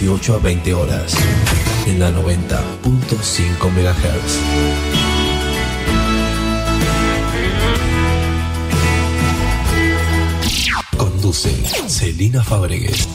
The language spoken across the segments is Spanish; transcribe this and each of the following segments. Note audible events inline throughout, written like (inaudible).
18 a 20 horas, en la 90.5 MHz. Conduce Celina Fabregues.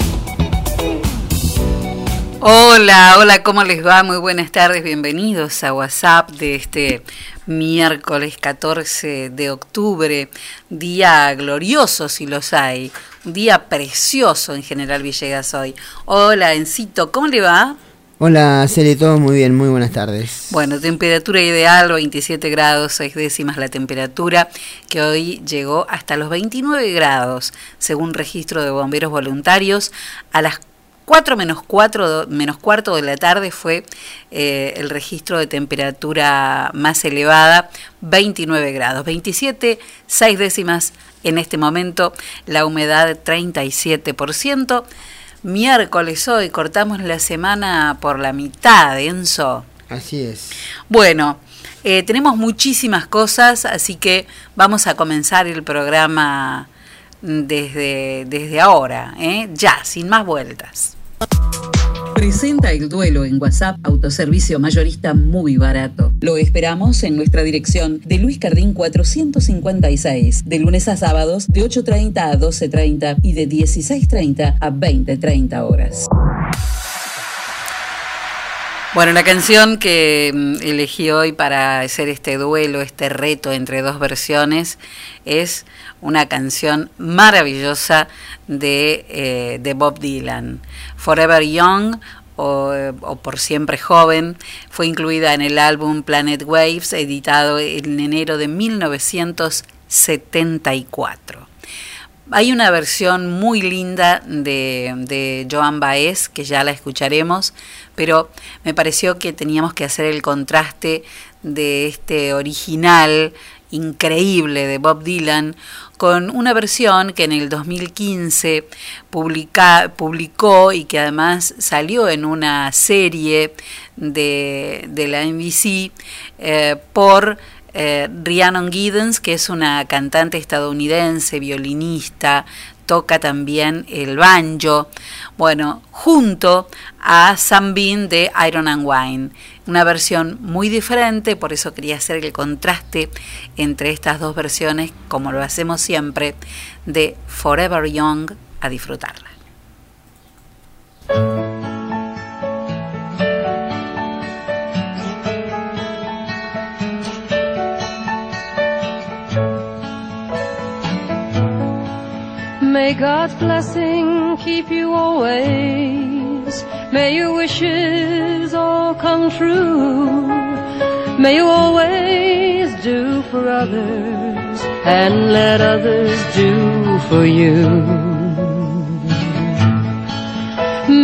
Hola, hola, ¿cómo les va? Muy buenas tardes, bienvenidos a WhatsApp de este miércoles 14 de octubre, día glorioso si los hay, día precioso en General Villegas hoy. Hola, Encito, ¿cómo le va? Hola, Celi, todo muy bien, muy buenas tardes. Bueno, temperatura ideal, 27 grados, 6 décimas la temperatura, que hoy llegó hasta los 29 grados, según registro de bomberos voluntarios, a las 4 menos 4 menos cuarto de la tarde fue eh, el registro de temperatura más elevada, 29 grados, 27, 6 décimas en este momento, la humedad 37%. Miércoles hoy, cortamos la semana por la mitad, Enzo. Así es. Bueno, eh, tenemos muchísimas cosas, así que vamos a comenzar el programa desde, desde ahora, ¿eh? ya, sin más vueltas. Presenta el duelo en WhatsApp, autoservicio mayorista muy barato. Lo esperamos en nuestra dirección de Luis Cardín 456, de lunes a sábados de 8.30 a 12.30 y de 16.30 a 20.30 horas. Bueno, la canción que mm, elegí hoy para hacer este duelo, este reto entre dos versiones, es una canción maravillosa de, eh, de Bob Dylan. Forever Young o, o, Por Siempre Joven, fue incluida en el álbum Planet Waves, editado en enero de 1974. Hay una versión muy linda de, de Joan Baez, que ya la escucharemos, pero me pareció que teníamos que hacer el contraste de este original increíble de Bob Dylan con una versión que en el 2015 publica, publicó y que además salió en una serie de, de la NBC eh, por eh, Rhiannon Giddens, que es una cantante estadounidense, violinista, toca también el banjo, bueno, junto a Sam Bean de Iron and Wine. Una versión muy diferente, por eso quería hacer el contraste entre estas dos versiones, como lo hacemos siempre, de Forever Young a disfrutarla. May God's blessing keep you always. May your wishes all come true. May you always do for others and let others do for you.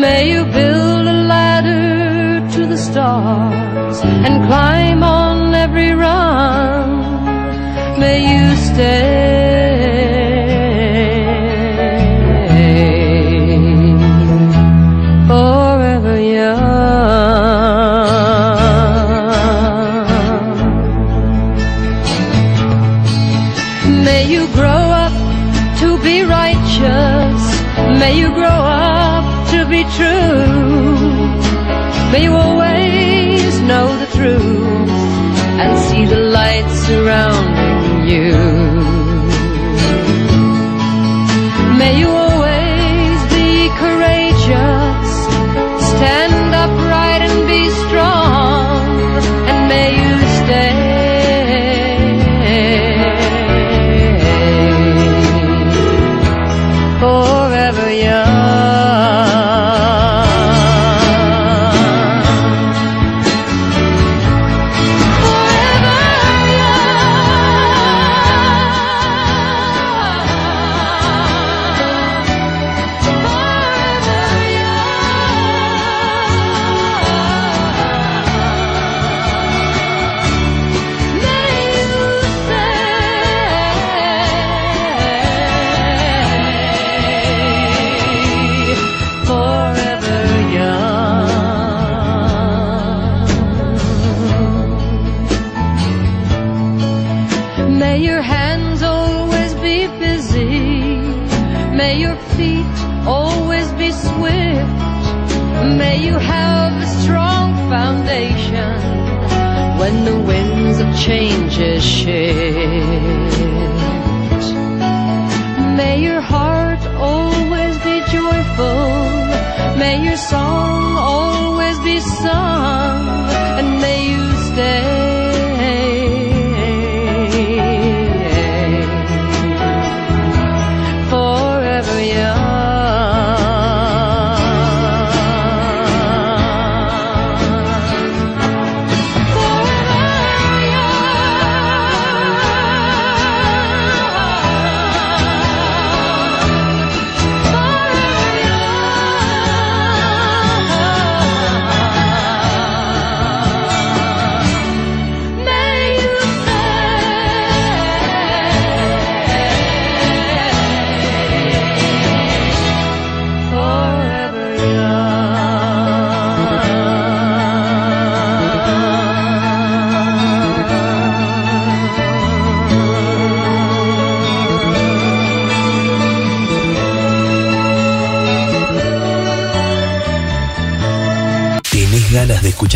May you build a ladder to the stars and climb on every rung. May you stay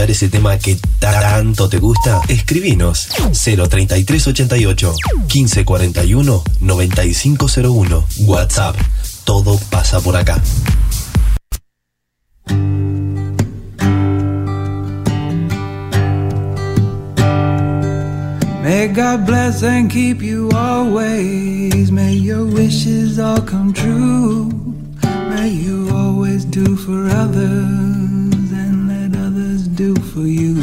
escuchar ese tema que tanto te gusta? Escribinos 03388 1541 9501 WhatsApp. Todo pasa por acá. May God bless and keep you always. May your wishes all come true. for you.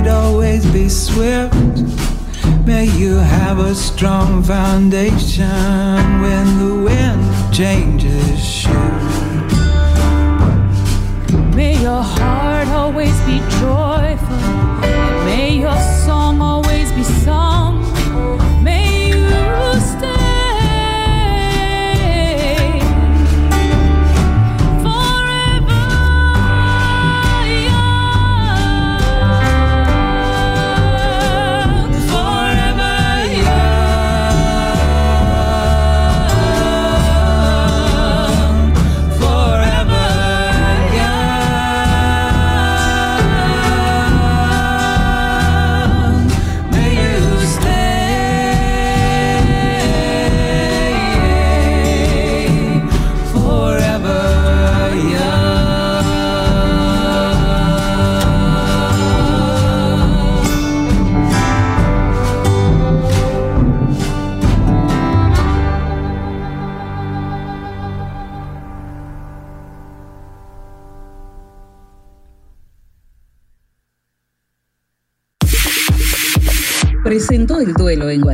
Feet always be swift. May you have a strong foundation when the wind changes. May your heart always be joyful. May your song always be sung.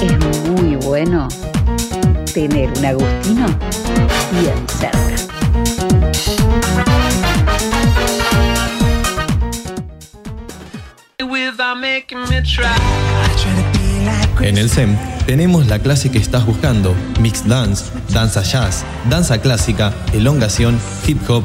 es muy bueno tener un Agustino bien cerca. En el SEM tenemos la clase que estás buscando, Mixed Dance, Danza Jazz, Danza Clásica, Elongación, Hip Hop,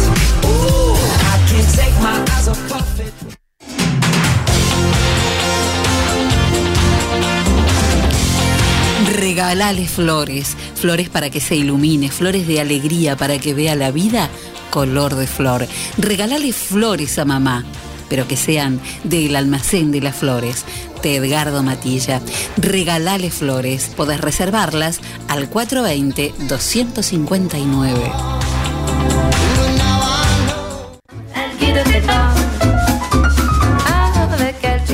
Regalale flores, flores para que se ilumine, flores de alegría para que vea la vida color de flor. Regalale flores a mamá, pero que sean del almacén de las flores, de Edgardo Matilla. Regalale flores, podés reservarlas al 420-259.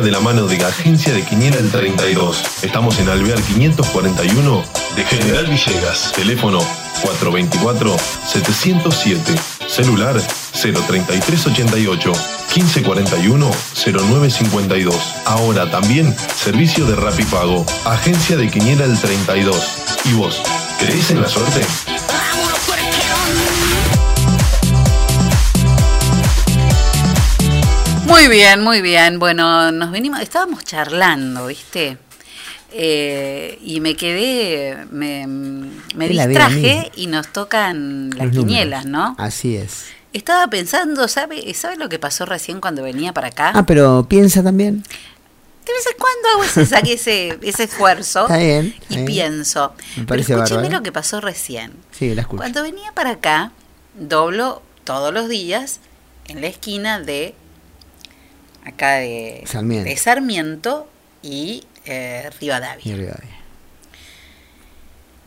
De la mano de Agencia de Quiniela el 32. Estamos en Alvear 541 de General Villegas. Teléfono 424-707. Celular 03388 1541 0952. Ahora también servicio de Rapipago. Agencia de Quiniela el 32. ¿Y vos? ¿Crees en la suerte? Muy bien, muy bien. Bueno, nos venimos, estábamos charlando, ¿viste? Eh, y me quedé, me, me distraje y nos tocan las Los números. quinielas, ¿no? Así es. Estaba pensando, ¿sabe, ¿sabe lo que pasó recién cuando venía para acá? Ah, pero piensa también. De vez en cuando hago ese, saque ese, ese esfuerzo Está bien, está y bien. pienso. Me Pero escúcheme bárbaro. lo que pasó recién. Sí, la escucho. Cuando venía para acá, doblo todos los días en la esquina de acá de Sarmiento. de Sarmiento y eh, Rivadavia. Y Rivadavia.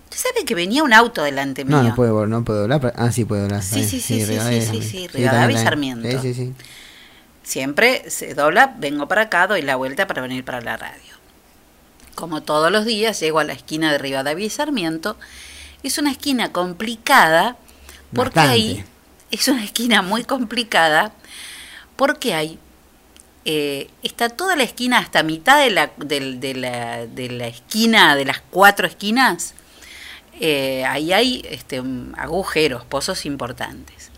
¿Usted sabe que venía un auto delante mío? No, no puede, vol- no puede doblar. pero- Ah, sí puede doblar. Sí, sí, sí, sí, Rivadavia sí, sí, sí, Rivadavia y. Sarmiento. Sí, sí, sí. Siempre se dobla, vengo para acá, doy la vuelta para venir para la radio. Como todos los días, llego a la esquina de Rivadavia y Sarmiento. Es una esquina complicada porque Bastante. ahí es una esquina muy complicada porque hay eh, está toda la esquina hasta mitad de la, del- de, la, de la esquina, de las cuatro esquinas, eh, ahí hay este, mm, agujeros, pozos importantes.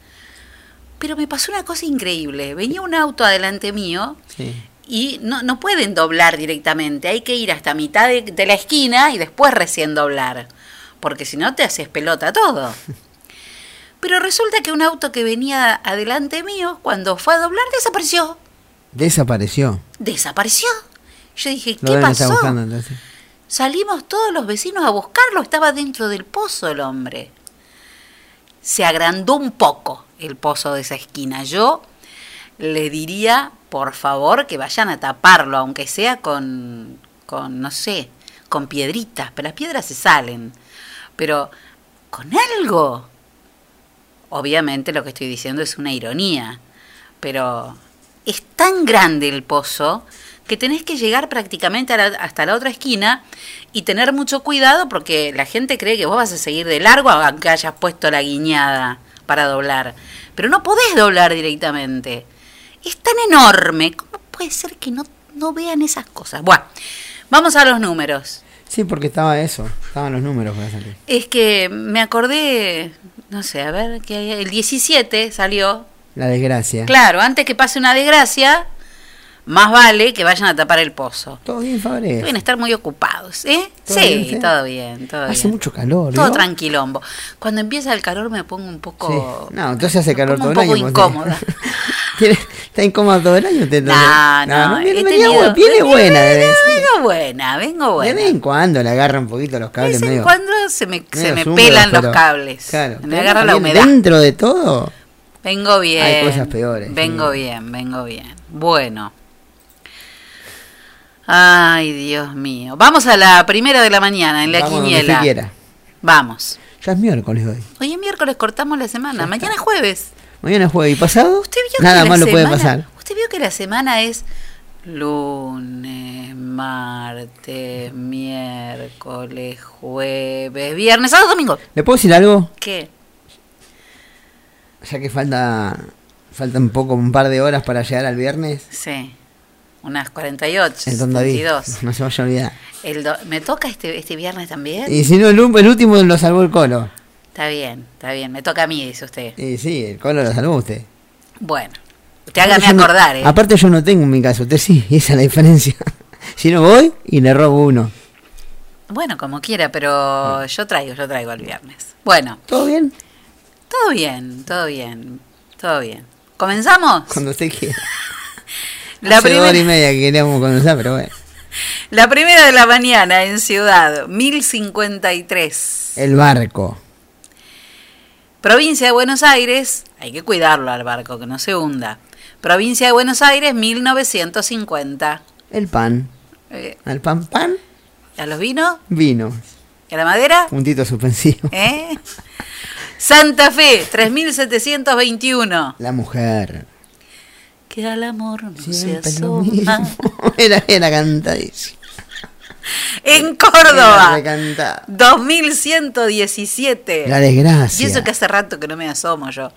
Pero me pasó una cosa increíble. Venía un auto adelante mío Sí. y no, no pueden doblar directamente. Hay que ir hasta mitad de, de la esquina y después recién doblar. Porque si no te haces pelota todo. (laughs) Pero resulta que un auto que venía adelante mío, cuando fue a doblar, desapareció. Desapareció. Desapareció. Yo dije, ¿qué pasó? buscando. Salimos todos los vecinos a buscarlo, estaba dentro del pozo el hombre. Se agrandó un poco el pozo de esa esquina. Yo le diría, por favor, que vayan a taparlo, aunque sea con, con no sé, con piedritas, pero las piedras se salen. Pero con algo. Obviamente lo que estoy diciendo es una ironía, pero es tan grande el pozo que tenés que llegar prácticamente la- hasta la otra esquina y tener mucho cuidado porque la gente cree que vos vas a seguir de largo aunque hayas puesto la guiñada para doblar. Pero no podés doblar directamente. Es tan enorme. ¿Cómo puede ser que no, no vean esas cosas? Bueno, vamos a los números. Sí, porque estaba eso. Estaban los números para salir. Es que me acordé, no sé, a ver, que el 17 salió. La desgracia. Claro, antes que pase una desgracia, más vale que vayan a tapar el pozo. Todo bien, Fabre. Deben estar muy ocupados, ¿eh? ¿Todo sí, bien, todo bien, todo Hace bien. mucho calor. Todo ¿no? tranquilombo. Cuando empieza el calor me pongo un poco... Sí. No, entonces hace calor todo un el año. poco vos incómoda. (laughs) ¿Tiene- ¿Está incómoda todo el año usted? No, no, viene, he venía tenido- viene buena. de vez- Vengo buena, vengo De buena. vez en cuando le agarra un poquito los De cables vez en medio. cuando se me, se me húmedos, pelan los cables. Claro. Me agarra la humedad. Dentro de todo, Vengo bien. Hay cosas peores, Vengo sí. bien, vengo bien. Bueno. Ay, Dios mío. Vamos a la primera de la mañana en la vamos donde quiniela. usted quiera. Vamos. Ya es miércoles hoy. Hoy es miércoles, cortamos la semana. Mañana es jueves. Mañana es jueves y pasado. ¿Usted vio Nada que más la lo puede pasar. Usted vio que la semana es lunes, martes, miércoles, jueves, viernes, sábado, domingo. ¿Le puedo decir algo? ¿Qué? Ya que falta falta un poco, un par de horas para llegar al viernes. Sí. Unas 48, El Don David. 72. (laughs) No se vaya a olvidar. El do- ¿Me toca este, este viernes también? Y si no, el, último lo salvó el colo. Está bien, está bien. Me toca a mí, dice usted. Y sí, el colo lo salvó usted. Bueno, usted hágame no- acordar, ¿eh? Aparte yo no tengo en mi caso, usted sí, (laughs) esa es la diferencia. (laughs) si no voy y le robo uno. Bueno, como quiera, pero yo traigo, yo traigo el viernes. Bueno, ¿Todo bien? Todo bien, todo bien, todo bien. ¿Comenzamos? Cuando usted quiera. (laughs) La, Hace dos primer- horas y media que queríamos comenzar, pero bueno. (laughs) la primera de la mañana en Ciudad, 1053. El barco. Provincia de Buenos Aires, hay que cuidarlo al barco, que no se hunda. Provincia de Buenos Aires, 1950. El pan. Eh, Al pan pan, ¿A los vinos? vino. ¿Y a la madera? Puntito suspensivo. ¿Eh? (laughs) Santa Fe, 3721. La mujer. Que al amor no se Siempre asoma. (laughs) Era, era cantadísimo. En Córdoba, recantado. 2117. La desgracia. Y eso que hace rato que no me asomo yo.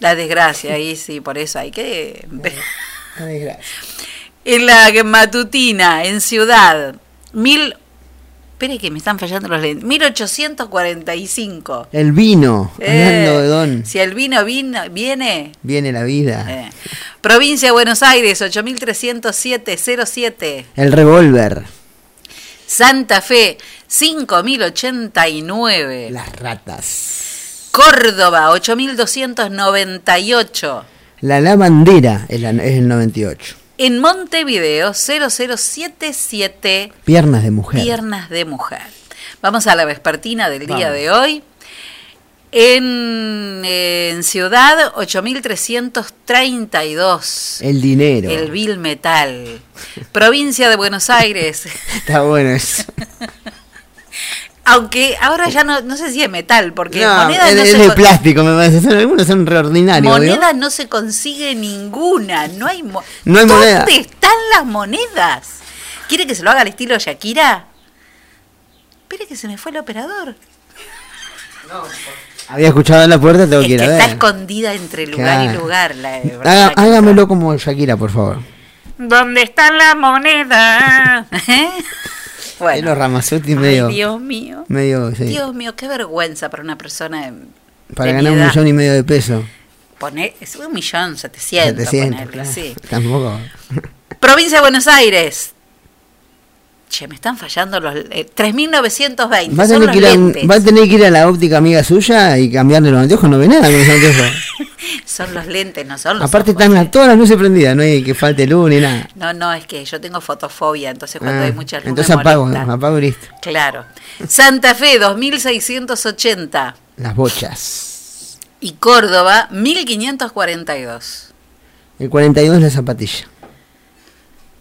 La desgracia, ahí sí, por eso hay que... La desgracia. En la matutina, en Ciudad, mil... Espere que me están fallando los lentes. 1845. El vino. Hablando de Eh, don. Si el vino, vino viene... Viene la vida. eh. Provincia de Buenos Aires, 8307-07. El revólver. Santa Fe, 5089. Las ratas. Córdoba, 8298. La lavandera es, la- es el 98. En Montevideo, 0077. Piernas de mujer. Piernas de mujer. Vamos a la vespertina del día de hoy. En, en Ciudad, 8332. El dinero. El Vil Metal. Provincia de Buenos Aires. (laughs) Está bueno eso. (laughs) Aunque ahora ya no, no sé si es metal, porque No, monedas es, no es se de con- plástico, me parece. Son- algunos son reordinarios. Moneda no se consigue ninguna, no hay, mo- No hay ¿Dónde moneda. están las monedas? ¿Quiere que se lo haga al estilo Shakira? Espere que se me fue el operador. Había escuchado en la puerta, tengo Es que ir a está ver. escondida entre lugar y lugar. La, Haga- hágamelo como Shakira, por favor. ¿Dónde está la moneda? ¿Eh? (laughs) Bueno, los Ramazotti Ay, medio. Dios mío. medio sí. Dios mío, qué vergüenza para una persona de, Para de ganar un edad. millón y medio de pesos. Poner, es un millón setecientos, 700, ponerle, claro. sí. Tampoco. Provincia de Buenos Aires. Che, me están fallando los... Eh, 3.920. Va a, tener que ir a, lentes. va a tener que ir a la óptica amiga suya y cambiarle los anteojos. No ve nada con los anteojos. (laughs) Son los lentes, no son los Aparte ojos. están todas las luces prendidas. No hay que falte luz ni nada. No, no, es que yo tengo fotofobia, entonces cuando Ah, hay mucha luz entonces me apago, molesta. apago y listo. Claro. Santa Fe, 2.680. Las bochas. Y Córdoba, 1.542. El 42 es la zapatilla.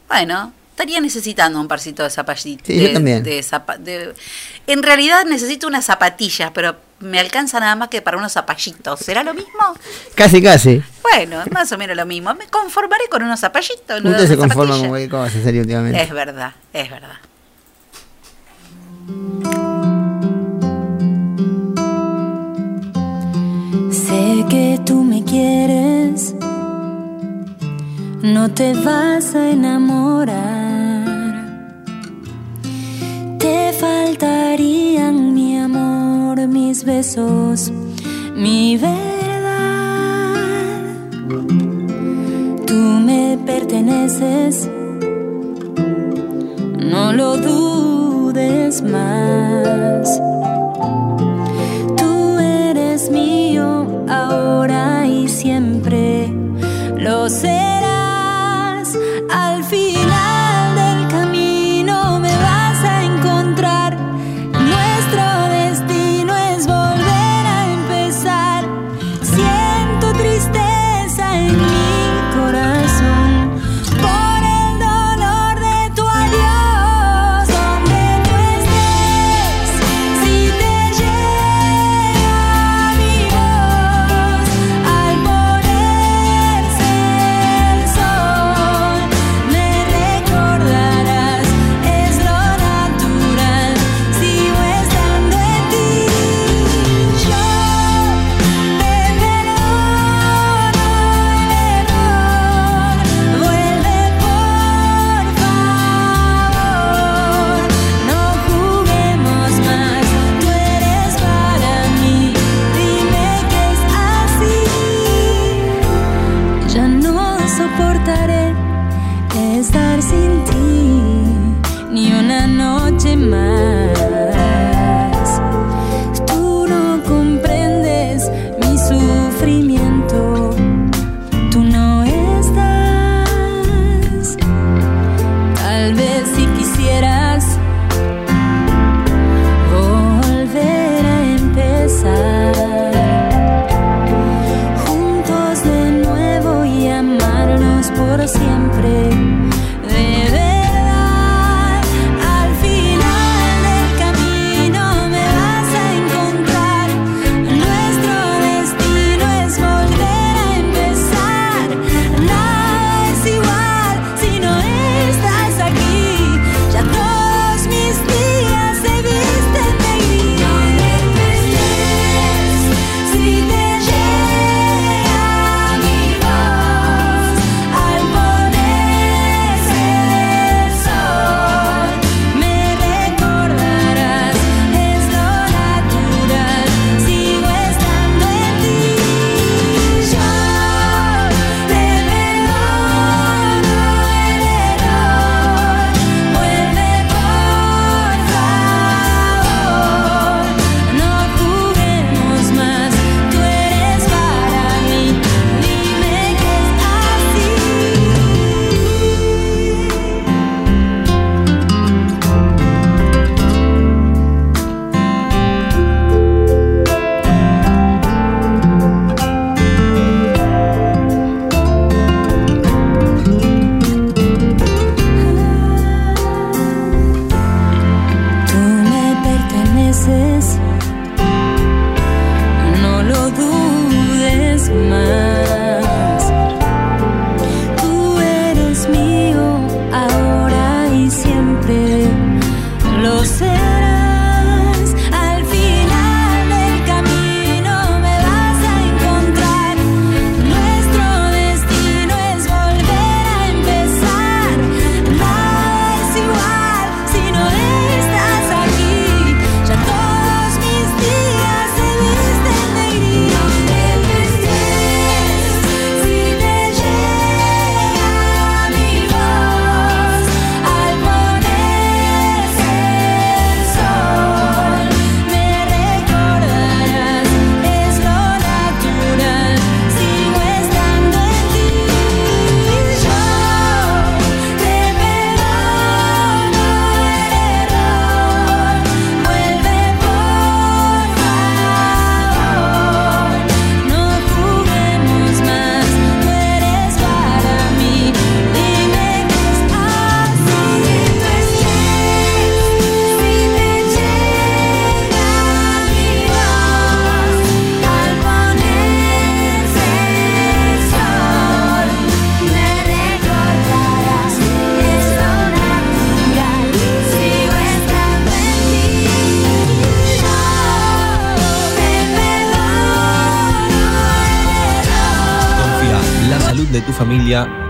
Bueno, estaría necesitando un parcito de zapatillas. Sí, yo también. En realidad necesito unas zapatillas, pero me alcanza nada más que para unos zapallitos. ¿Será lo mismo? Casi, casi. Bueno, más o menos lo mismo. Me conformaré con unos zapallitos. no Usted se conforma con cualquier cosa, serio, últimamente. Es verdad, es verdad. Sé que tú me quieres, no te vas a enamorar. Te faltarían mi amor, mis besos, mi verdad. Tú me perteneces, no lo dudes más. Tú eres mío ahora y siempre lo serás. Al final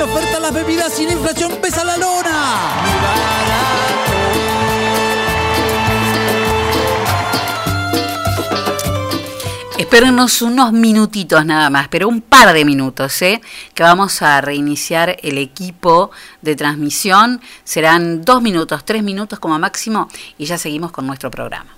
Ponen oferta las bebidas la inflación pesa la lona. Espérenos unos minutitos nada más, pero un par de minutos, ¿eh? que vamos a reiniciar el equipo de transmisión. Serán dos minutos, tres minutos como máximo y ya seguimos con nuestro programa.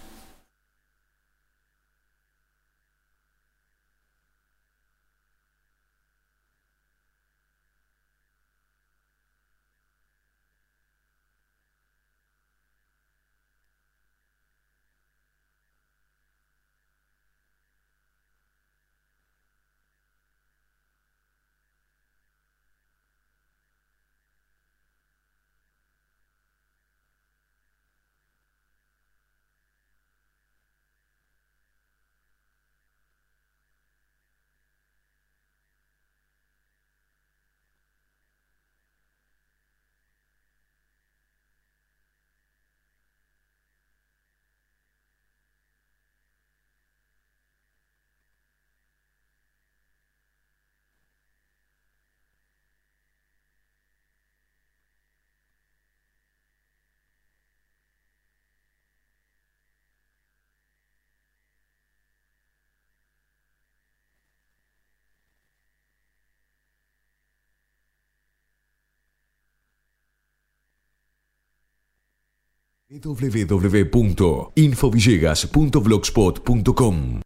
www.infovillegas.blogspot.com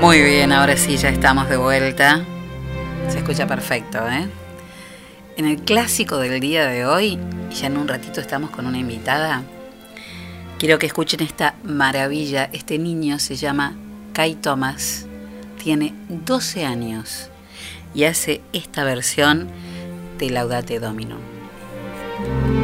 Muy bien, ahora sí ya estamos de vuelta. Se escucha perfecto, ¿eh? En el clásico del día de hoy, ya en un ratito estamos con una invitada, quiero que escuchen esta maravilla. Este niño se llama Kai Thomas, tiene 12 años y hace esta versión Laudate Domino.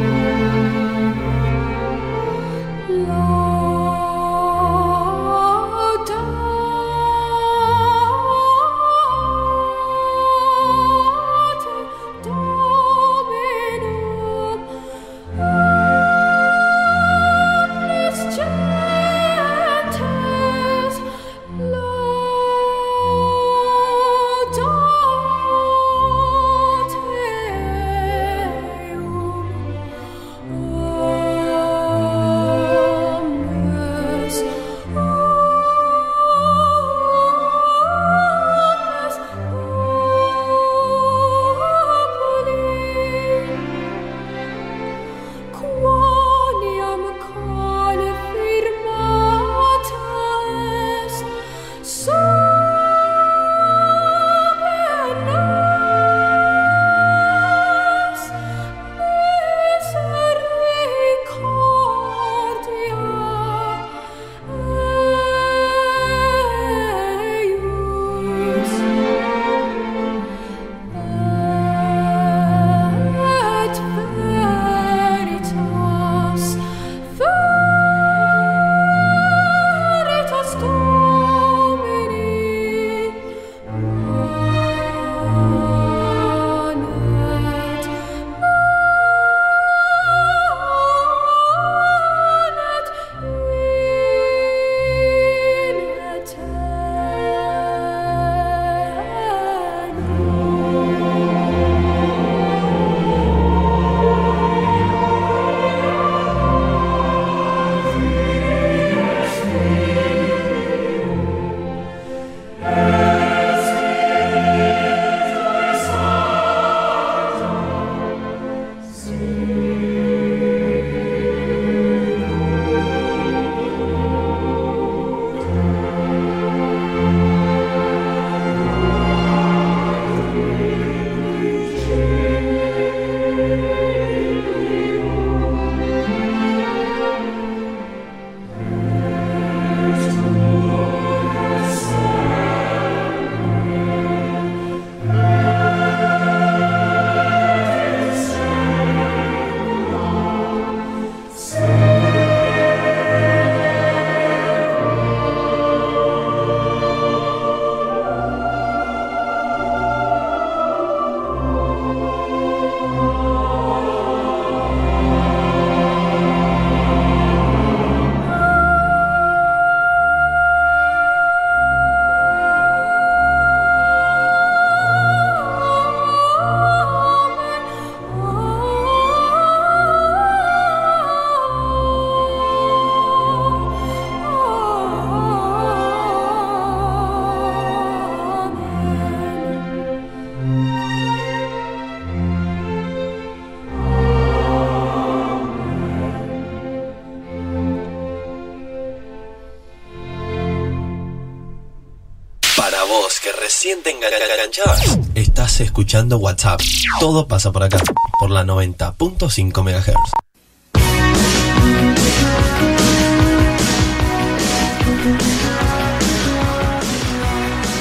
Escuchando WhatsApp. Todo pasa por acá, por la 90.5 MHz.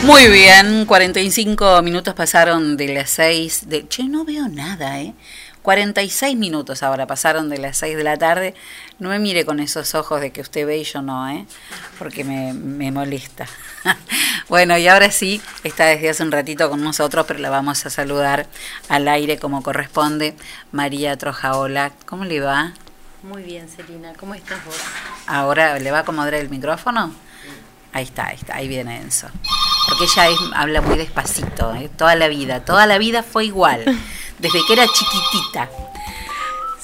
Muy bien, 45 minutos pasaron de las 6 de... Che, no veo nada, ¿eh? 46 minutos ahora pasaron de las 6 de la tarde. No me mire con esos ojos de que usted ve y yo no, ¿eh? Porque me, me molesta. Bueno, y ahora sí, está desde hace un ratito con nosotros, pero la vamos a saludar al aire como corresponde. María Trojaola, ¿cómo le va? Muy bien, Celina. ¿Cómo estás vos? Ahora, ¿le va a acomodar el micrófono? Ahí está, ahí está, ahí viene Enzo. Porque ella es- habla muy despacito, ¿eh? toda la vida, toda la vida fue igual, desde que era chiquitita.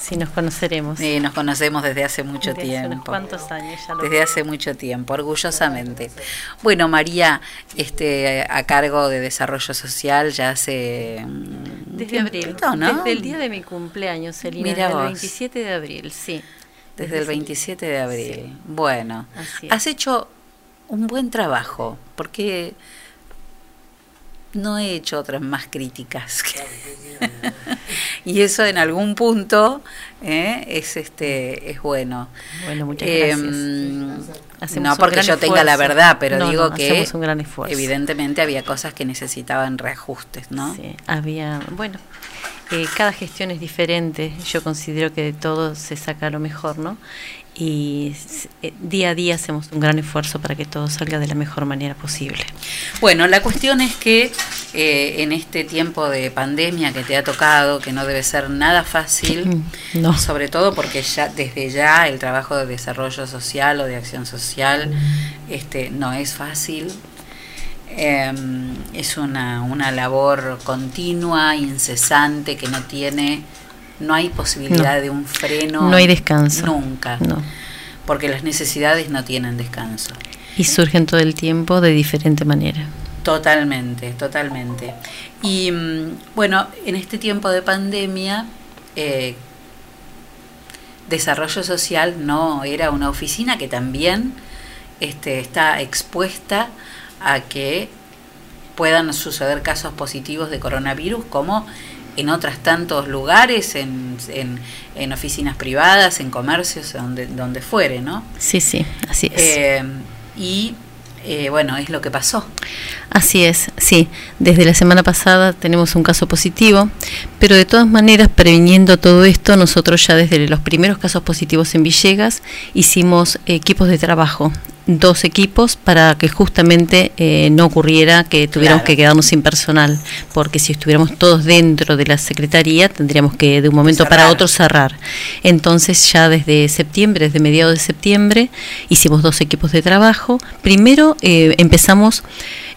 Sí, nos conoceremos. Eh, nos conocemos desde hace mucho Desde hace tiempo. unos cuantos años ya lo Desde hace mucho tiempo, orgullosamente. Bueno, María, este, a cargo de Desarrollo Social ya hace... mm, Desde abril. Desde el día de mi cumpleaños, Celina. Mira desde el vos. 27 de abril, sí. Desde el 27 de abril. Bueno, has hecho un buen trabajo, porque no he hecho otras más críticas. (laughs) y eso en algún punto ¿eh? es este es bueno. Bueno, muchas Em, gracias. Hacemos no porque yo tenga la verdad, pero No, digo no, que un gran esfuerzo. evidentemente había cosas que necesitaban reajustes, ¿no? Sí, había, bueno, eh, cada gestión es diferente. Yo considero que de todo se saca lo mejor, ¿no? Y eh, día a día hacemos un gran esfuerzo para que todo salga de la mejor manera posible. Bueno, la cuestión es que eh, en este tiempo de pandemia que te ha tocado, que no debe ser nada fácil, No. sobre todo porque ya desde ya el trabajo de desarrollo social o de acción social este, no es fácil. Eh, es una, una labor continua, incesante, que no tiene, no hay posibilidad No. de un freno. No hay descanso. Nunca. No. Porque las necesidades no tienen descanso. Y surgen todo el tiempo de diferente manera. Totalmente, totalmente. Y mm, bueno, en este tiempo de pandemia, eh, Desarrollo Social no era una oficina que también este, está expuesta a que puedan suceder casos positivos de coronavirus como en otros tantos lugares, en, en, en oficinas privadas, en comercios, donde, donde fuere, ¿no? Sí, sí, así es. Eh, y eh, bueno, es lo que pasó. Así es, sí. Desde la semana pasada tenemos un caso positivo, pero de todas maneras, previniendo todo esto, nosotros ya desde los primeros casos positivos en Villegas hicimos equipos de trabajo, dos equipos para que justamente eh, no ocurriera que tuviéramos Claro. que quedarnos sin personal, porque si estuviéramos todos dentro de la Secretaría tendríamos que de un momento para otro cerrar. Entonces ya desde septiembre, desde mediados de septiembre, hicimos dos equipos de trabajo. Primero eh, empezamos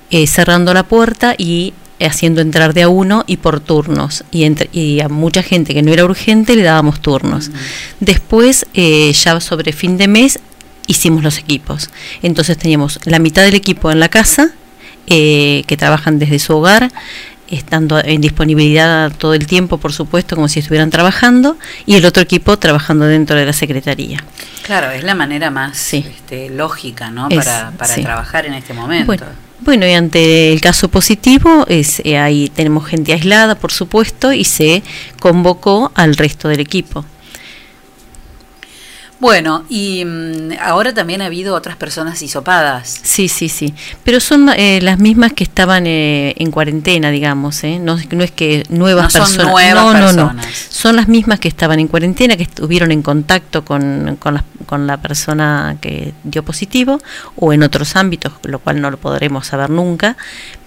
eh, cerrando la puerta y haciendo entrar de a uno y por turnos. Y, entre- y a mucha gente que no era urgente le dábamos turnos. Después, eh, ya sobre fin de mes, hicimos los equipos. Entonces teníamos la mitad del equipo en la casa, eh, que trabajan desde su hogar, estando en disponibilidad todo el tiempo, por supuesto, como si estuvieran trabajando, y el otro equipo trabajando dentro de la Secretaría. Claro, es la manera más este, lógica, ¿no? Es- para para sí. trabajar en este momento. Bueno, bueno, y ante el caso positivo, es, eh, ahí tenemos gente aislada, por supuesto, y se convocó al resto del equipo. Bueno, y mm, ahora también ha habido otras personas hisopadas. Sí, sí, sí. Pero son eh, las mismas que estaban eh, en cuarentena, digamos. ¿eh? No, no es que nuevas No son personas. nuevas no, no, no. personas. Son las mismas que estaban en cuarentena, que estuvieron en contacto con, con, la, con la persona que dio positivo o en otros ámbitos, lo cual no lo podremos saber nunca.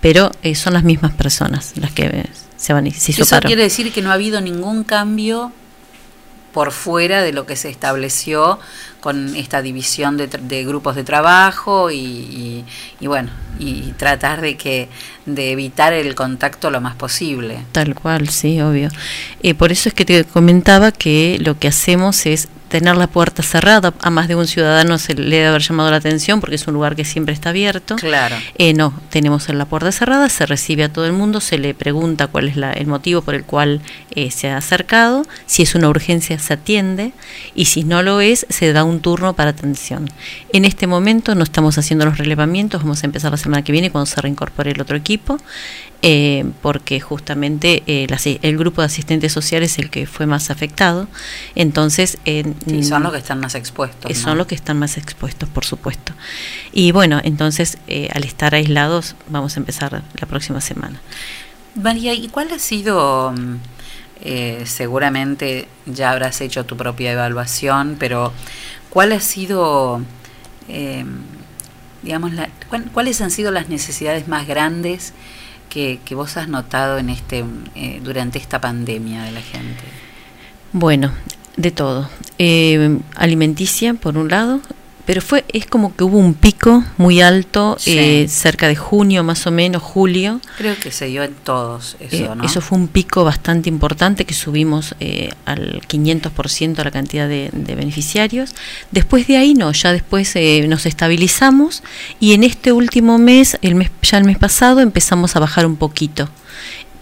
Pero eh, son las mismas personas las que se van y se Eso quiere decir que no ha habido ningún cambio por fuera de lo que se estableció con esta división de, de grupos de trabajo y, y- y bueno, y tratar de que de evitar el contacto lo más posible. Tal cual, sí, obvio. Eh, por eso es que te comentaba que lo que hacemos es tener la puerta cerrada, a más de un ciudadano se le debe haber llamado la atención porque es un lugar que siempre está abierto. Claro. Eh, no, tenemos la puerta cerrada, se recibe a todo el mundo, se le pregunta cuál es la- el motivo por el cual eh, se ha acercado, si es una urgencia se atiende y si no lo es, se da un turno para atención. En este momento no estamos haciendo los relevamientos, vamos a empezar la semana que viene cuando se reincorpore el otro equipo. eh, porque justamente eh, el grupo de asistentes sociales es el que fue más afectado. Entonces, eh, Sí, son los que están más expuestos. eh, ¿no? son los que están más expuestos, por supuesto. Y bueno, entonces, al estar aislados, vamos a empezar la próxima semana. María, ¿y cuál ha sido, mm, eh, seguramente ya habrás hecho tu propia evaluación, pero cuál ha sido, eh, digamos, la- cuál- cuáles han sido las necesidades más grandes que, que vos has notado en este, eh, durante esta pandemia de la gente? Bueno, de todo. Eh, alimenticia, por un lado, pero fue es como que hubo un pico muy alto Sí. eh, cerca de junio, más o menos, julio. Creo que se dio en todos eso, Eh, ¿no? Eso fue un pico bastante importante que subimos eh, al 500% la cantidad de, de beneficiarios. Después de ahí no, ya después eh, nos estabilizamos y en este último mes, el mes, ya el mes pasado, empezamos a bajar un poquito,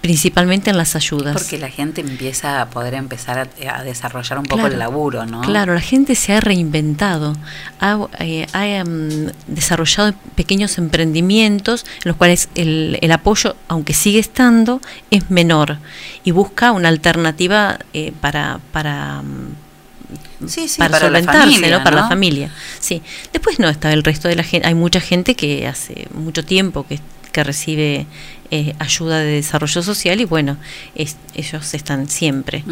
principalmente en las ayudas. Porque la gente empieza a poder empezar a, a desarrollar un poco Claro, el laburo, ¿no? Claro, la gente se ha reinventado, ha, eh, ha, em, desarrollado pequeños emprendimientos en los cuales el, el apoyo, aunque sigue estando, es menor y busca una alternativa eh, para para mm, Sí, sí, para, para la solventarse, familia, ¿no? Para ¿no? la familia. Sí. Después no está el resto de la gente. Hay mucha gente que hace mucho tiempo que, que recibe eh, ayuda de desarrollo social y bueno, es- ellos están siempre.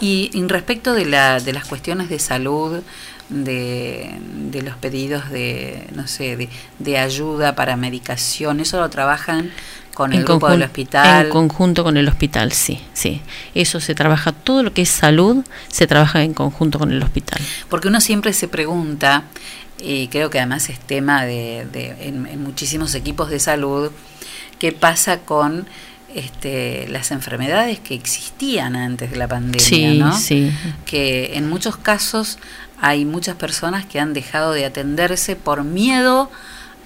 Y en respecto de, la, de las cuestiones de salud, de, de los pedidos de, no sé, de, de ayuda para medicación, ¿eso lo trabajan con el grupo del hospital? En conjunto con el hospital, sí, sí. Eso se trabaja, todo lo que es salud se trabaja en conjunto con el hospital. Porque uno siempre se pregunta, y creo que además es tema de, de- en, en muchísimos equipos de salud, qué pasa con este, las enfermedades que existían antes de la pandemia, Sí, ¿no? sí. Que en muchos casos hay muchas personas que han dejado de atenderse por miedo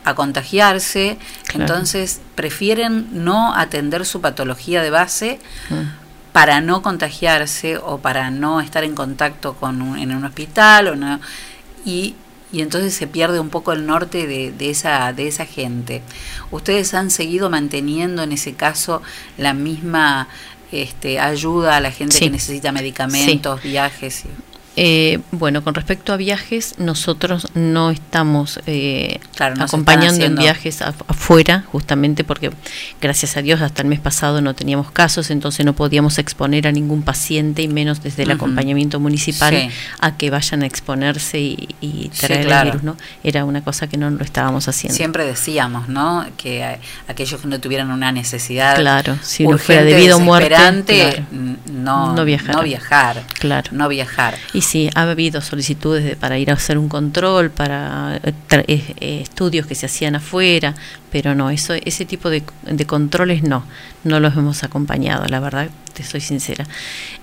a contagiarse, Claro. entonces prefieren no atender su patología de base Mm. para no contagiarse o para no estar en contacto con un- en un hospital o no, y, y entonces se pierde un poco el norte de, de esa de esa gente. Ustedes han seguido manteniendo en ese caso la misma este, ayuda a la gente Sí. que necesita medicamentos, viajes. Eh, bueno, con respecto a viajes, nosotros no estamos eh, Claro, acompañando en viajes af- afuera, justamente porque, gracias a Dios, hasta el mes pasado no teníamos casos, entonces no podíamos exponer a ningún paciente, y menos desde el acompañamiento municipal, Sí. a que vayan a exponerse y, y Sí, traer claro. el virus, ¿no? Era una cosa que no lo estábamos haciendo. Siempre decíamos, ¿no? Que aquellos que no tuvieran una necesidad Claro, si no urgente, fuera de vida o muerte, claro. no, No viajar. no viajar. Claro. No viajar. Y sí, ha habido solicitudes de- para ir a hacer un control, para eh, eh, eh, estudios que se hacían afuera, pero no, eso, ese tipo de, controles no, no los hemos acompañado, la verdad, te soy sincera.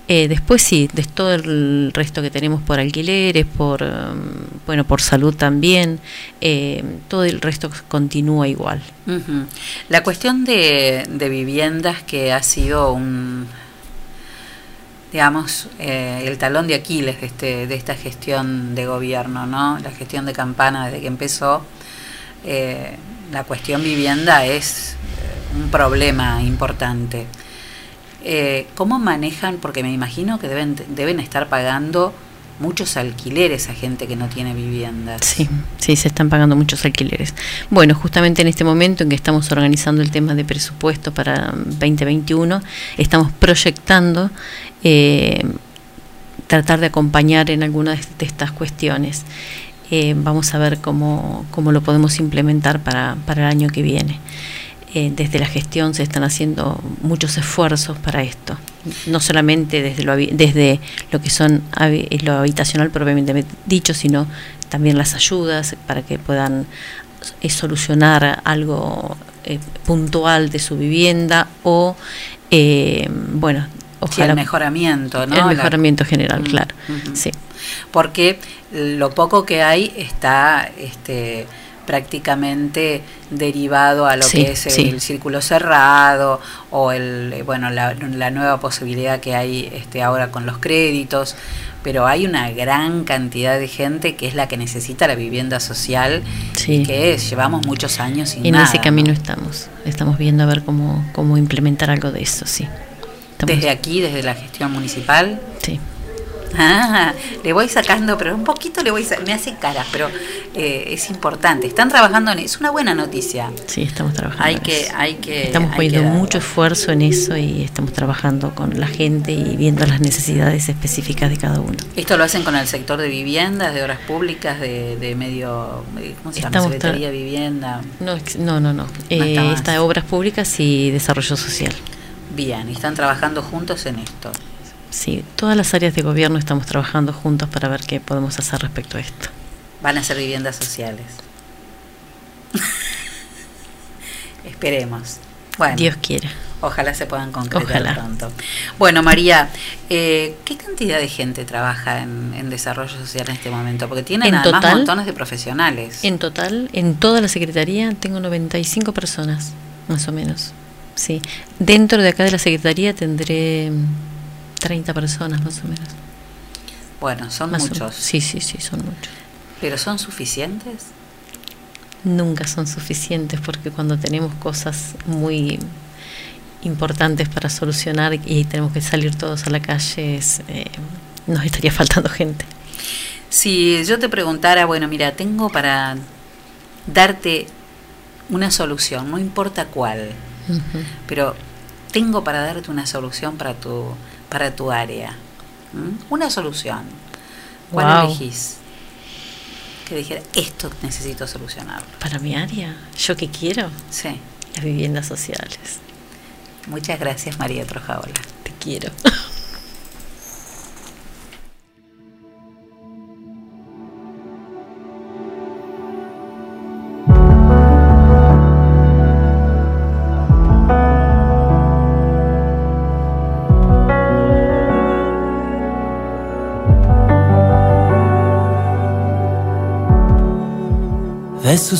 Eh, después sí, de todo el resto que tenemos por alquileres, por um, bueno, por salud también, eh, todo el resto continúa igual. La cuestión de, de viviendas que ha sido un, digamos, eh, el talón de Aquiles de, este, de esta gestión de gobierno, ¿no? La gestión de Campana desde que empezó, eh, la cuestión vivienda es eh, un problema importante. ¿Cómo manejan? Porque me imagino que deben, deben estar pagando muchos alquileres a gente que no tiene viviendas. Sí, sí, se están pagando muchos alquileres. Bueno, justamente en este momento en que estamos organizando el tema de presupuesto para 2021, estamos proyectando eh, tratar de acompañar en algunas de estas cuestiones. Eh, vamos a ver cómo, cómo lo podemos implementar para, para el año que viene. Eh, desde la gestión se están haciendo muchos esfuerzos para esto, no solamente desde lo, desde lo que son habi- lo habitacional propiamente dicho, sino también las ayudas para que puedan eh, solucionar algo eh, puntual de su vivienda o, eh, Sí, el mejoramiento, ¿no? El La- mejoramiento general, Mm, claro. ujú. Sí. Porque lo poco que hay está este, prácticamente derivado a lo Sí, que es sí. el círculo cerrado o el eh, bueno la, la nueva posibilidad que hay este, ahora con los créditos pero hay una gran cantidad de gente que es la que necesita la vivienda social Sí. y que es, llevamos muchos años sin En nada, ese camino estamos. Estamos viendo a ver cómo, cómo implementar algo de eso, sí. Estamos- desde aquí desde la gestión municipal Sí. Ah, le voy sacando, pero un poquito le voy me hace caras, pero eh, es importante. Están trabajando en es una buena noticia. Sí, estamos trabajando. Hay que, hay que, Estamos hay poniendo que mucho esfuerzo en eso y estamos trabajando con la gente y viendo las necesidades específicas de cada uno. Esto lo hacen con el sector de viviendas, de obras públicas, de, de medio, ¿cómo se llama? Secretaría de Vivienda. No, no, no. no. Eh, de obras públicas y desarrollo social. Bien, y están trabajando juntos en esto. Sí, todas las áreas de gobierno estamos trabajando juntos para ver qué podemos hacer respecto a esto. Van a ser viviendas sociales. (laughs) Esperemos. Bueno, Dios quiera. Ojalá se puedan concretar Ojalá. pronto. Bueno, María, eh, ¿qué cantidad de gente trabaja en, en desarrollo social en este momento? Porque tienen En además total- montones de profesionales. En total, en toda la secretaría tengo 95 personas, más o menos. Sí. Dentro de acá de la secretaría tendré mm, 30 personas, más o menos. Bueno, son Más muchos. sí, sí, sí, son muchos. ¿Pero son suficientes? Nunca son suficientes porque cuando tenemos cosas muy importantes para solucionar y tenemos que salir todos a la calle, es, eh, nos estaría faltando gente. Si yo te preguntara, bueno, mira, tengo para darte una solución, no importa cuál, (laughs) Pero tengo para darte una solución para tu, para tu área. Una solución. ¿Cuál elegís? Que dijera, esto necesito solucionar. Para mi área, ¿yo qué quiero? Sí. Las viviendas sociales. Muchas gracias, María Trojaola. Te quiero. (laughs)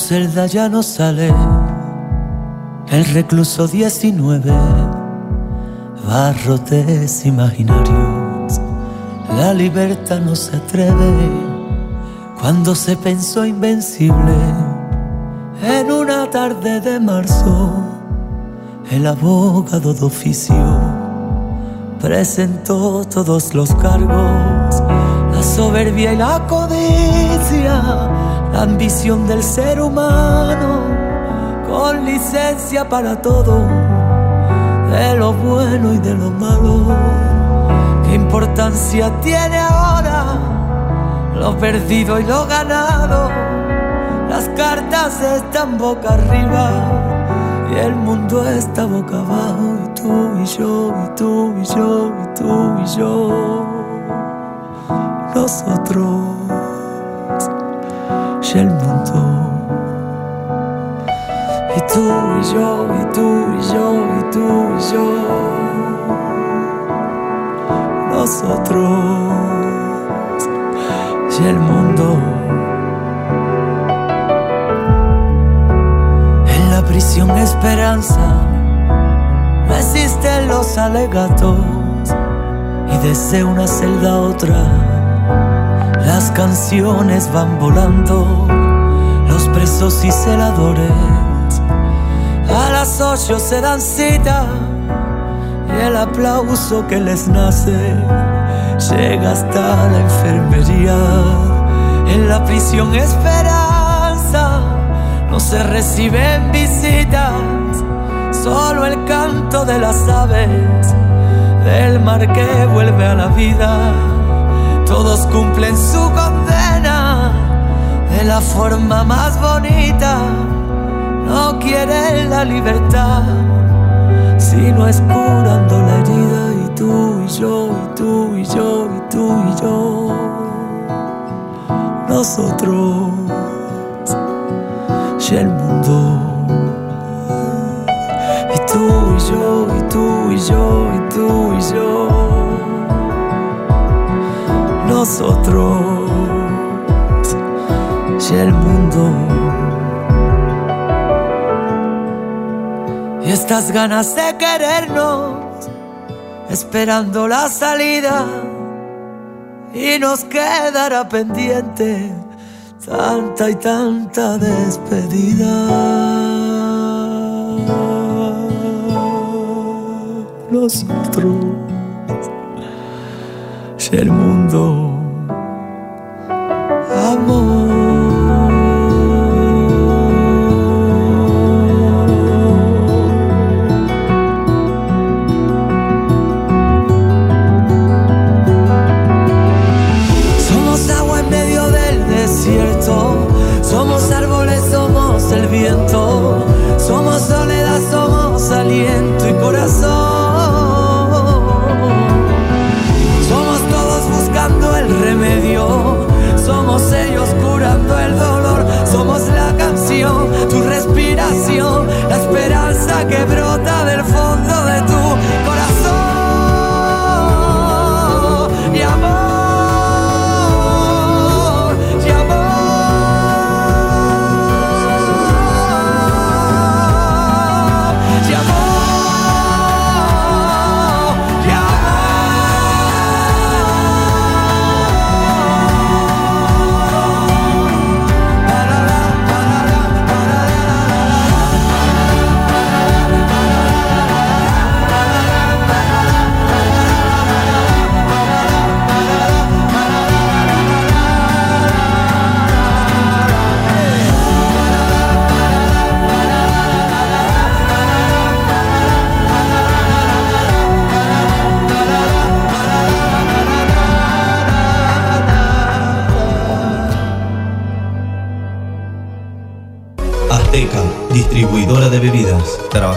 celda ya no sale el recluso 19, barrotes imaginarios. La libertad no se atreve cuando se pensó invencible. En una tarde de marzo, el abogado de oficio presentó todos los cargos, la soberbia y la codicia, ambición del ser humano, con licencia para todo, de lo bueno y de lo malo. ¿Qué importancia tiene ahora lo perdido y lo ganado? Las cartas están boca arriba y el mundo está boca abajo y tú y yo y tú y yo y tú y yo nosotros y el mundo. Y tú y yo y tú y yo y tú y yo. Nosotros y el mundo. En la prisión esperanza no existen los alegatos y desde una celda a otra las canciones van volando, los presos y celadores a las ocho se dan cita y el aplauso que les nace llega hasta la enfermería. En la prisión esperanza no se reciben visitas, solo el canto de las aves del mar que vuelve a la vida. Todos cumplen su condena de la forma más bonita. No quieren la libertad, sino es curando la herida. Y tú y yo, y tú y yo, y tú y yo, nosotros y el mundo. Y tú y yo, y tú y yo, y tú y yo, nosotros y el mundo. Y estas ganas de querernos, esperando la salida, y nos quedará pendiente tanta y tanta despedida. Nosotros el mundo. Somos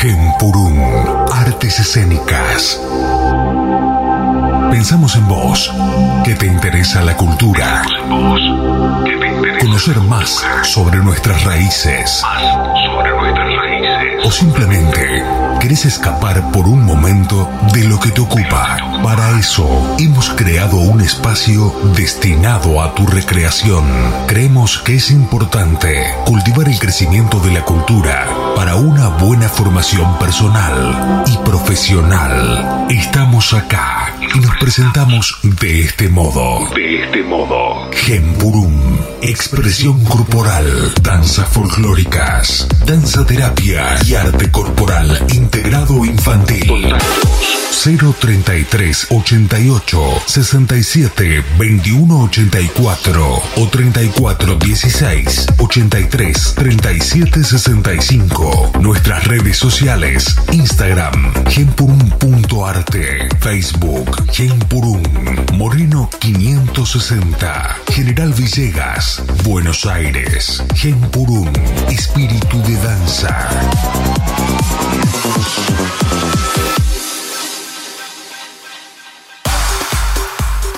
Genpurún, Artes Escénicas. Pensamos en vos, que te interesa la cultura. Conocer más sobre nuestras raíces. O simplemente querés escapar por un momento de lo que te ocupa. Para eso, hemos creado un espacio destinado a tu recreación. Creemos que es importante cultivar el crecimiento de la cultura para una buena formación personal y profesional. Estamos acá y nos presentamos de este modo. De este modo. Gempurum. Expresión corporal, danzas folclóricas, danza terapia y arte corporal integrado infantil. 033 88 67 21 84 o 34 16 83 37 65. Nuestras redes sociales: Instagram, gempurum.arte, Facebook, gempurum, Moreno 560, General Villegas, Buenos Aires, gempurum, espíritu de danza.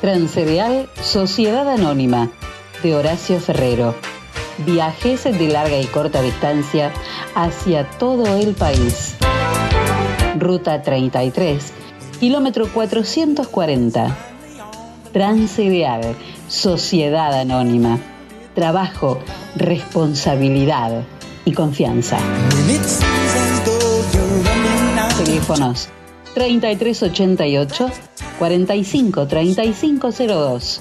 Transcereal Sociedad Anónima de Horacio Ferrero. Viajes de larga y corta distancia hacia todo el país. Ruta 33, kilómetro 440. Transcereal Sociedad Anónima. Trabajo, responsabilidad y confianza. Teléfonos 3388 45 3502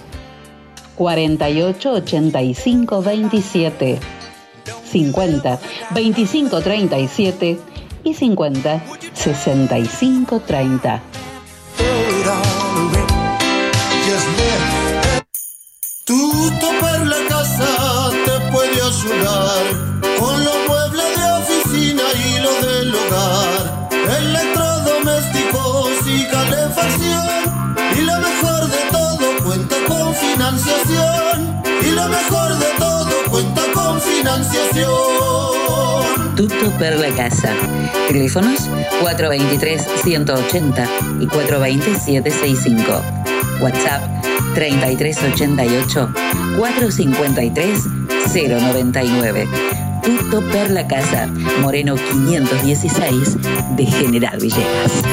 48 85 27 50 25 37 y 50 65 30 Tu topar la casa te puede ayudar con los muebles de oficina y los del hogar, electrodomésticos y calefacción. Y lo mejor de todo cuenta con financiación. Y lo mejor de todo cuenta con financiación. Tutto per la casa. Teléfonos 423-180 y 420-765. WhatsApp 3388-453-099. Tutto per la casa. Moreno 516 de General Villegas.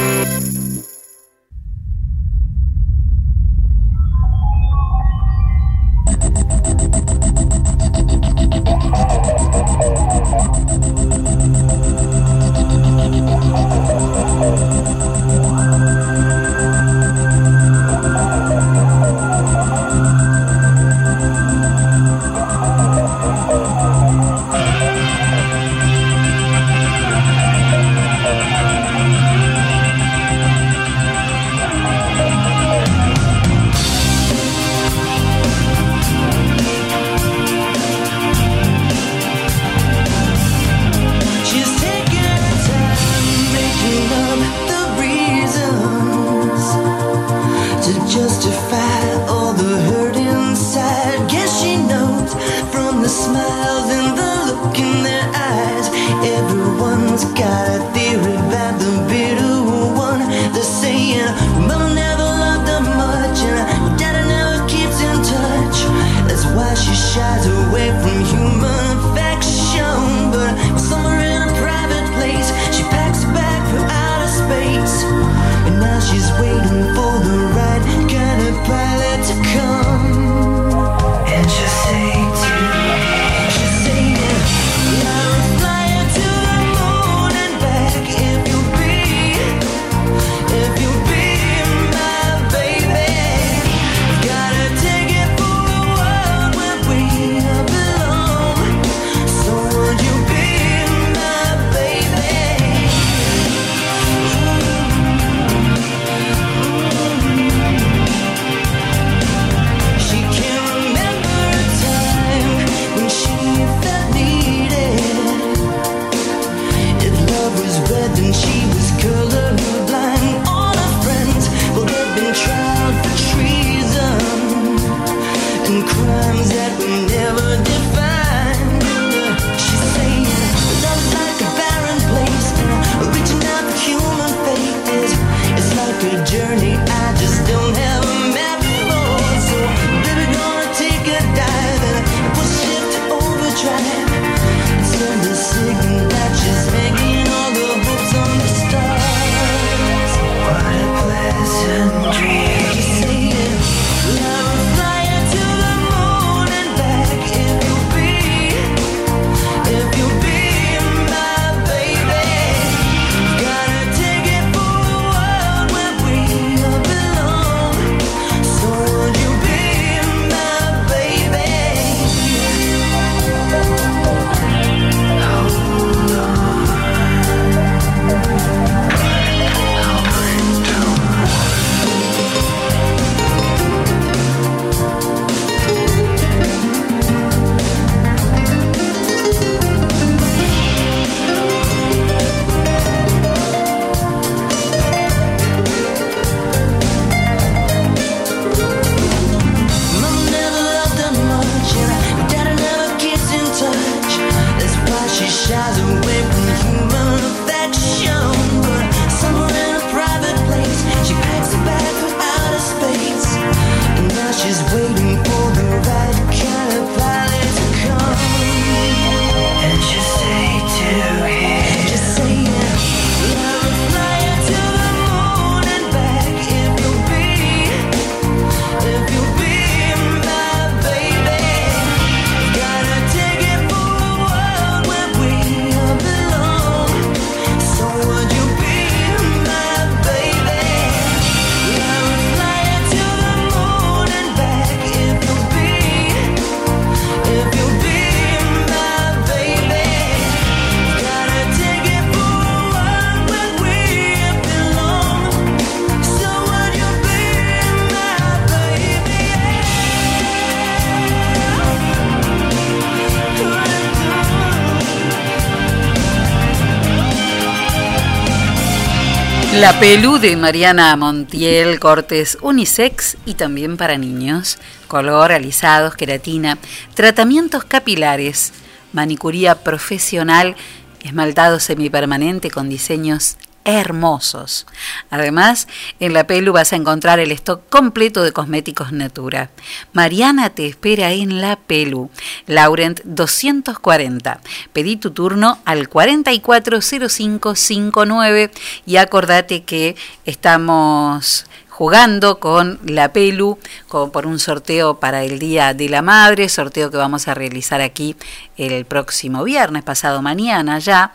La Pelu de Mariana Montiel, cortes unisex y también para niños, color, alisados, queratina, tratamientos capilares, manicuría profesional, esmaltado semipermanente con diseños hermosos. Además, en la Pelu vas a encontrar el stock completo de cosméticos Natura. Mariana te espera en la Pelu, Laurent 240. Pedí tu turno al 440559 y acordate que estamos jugando con la Pelu con- por un sorteo para el Día de la Madre, sorteo que vamos a realizar aquí el próximo viernes, pasado mañana ya,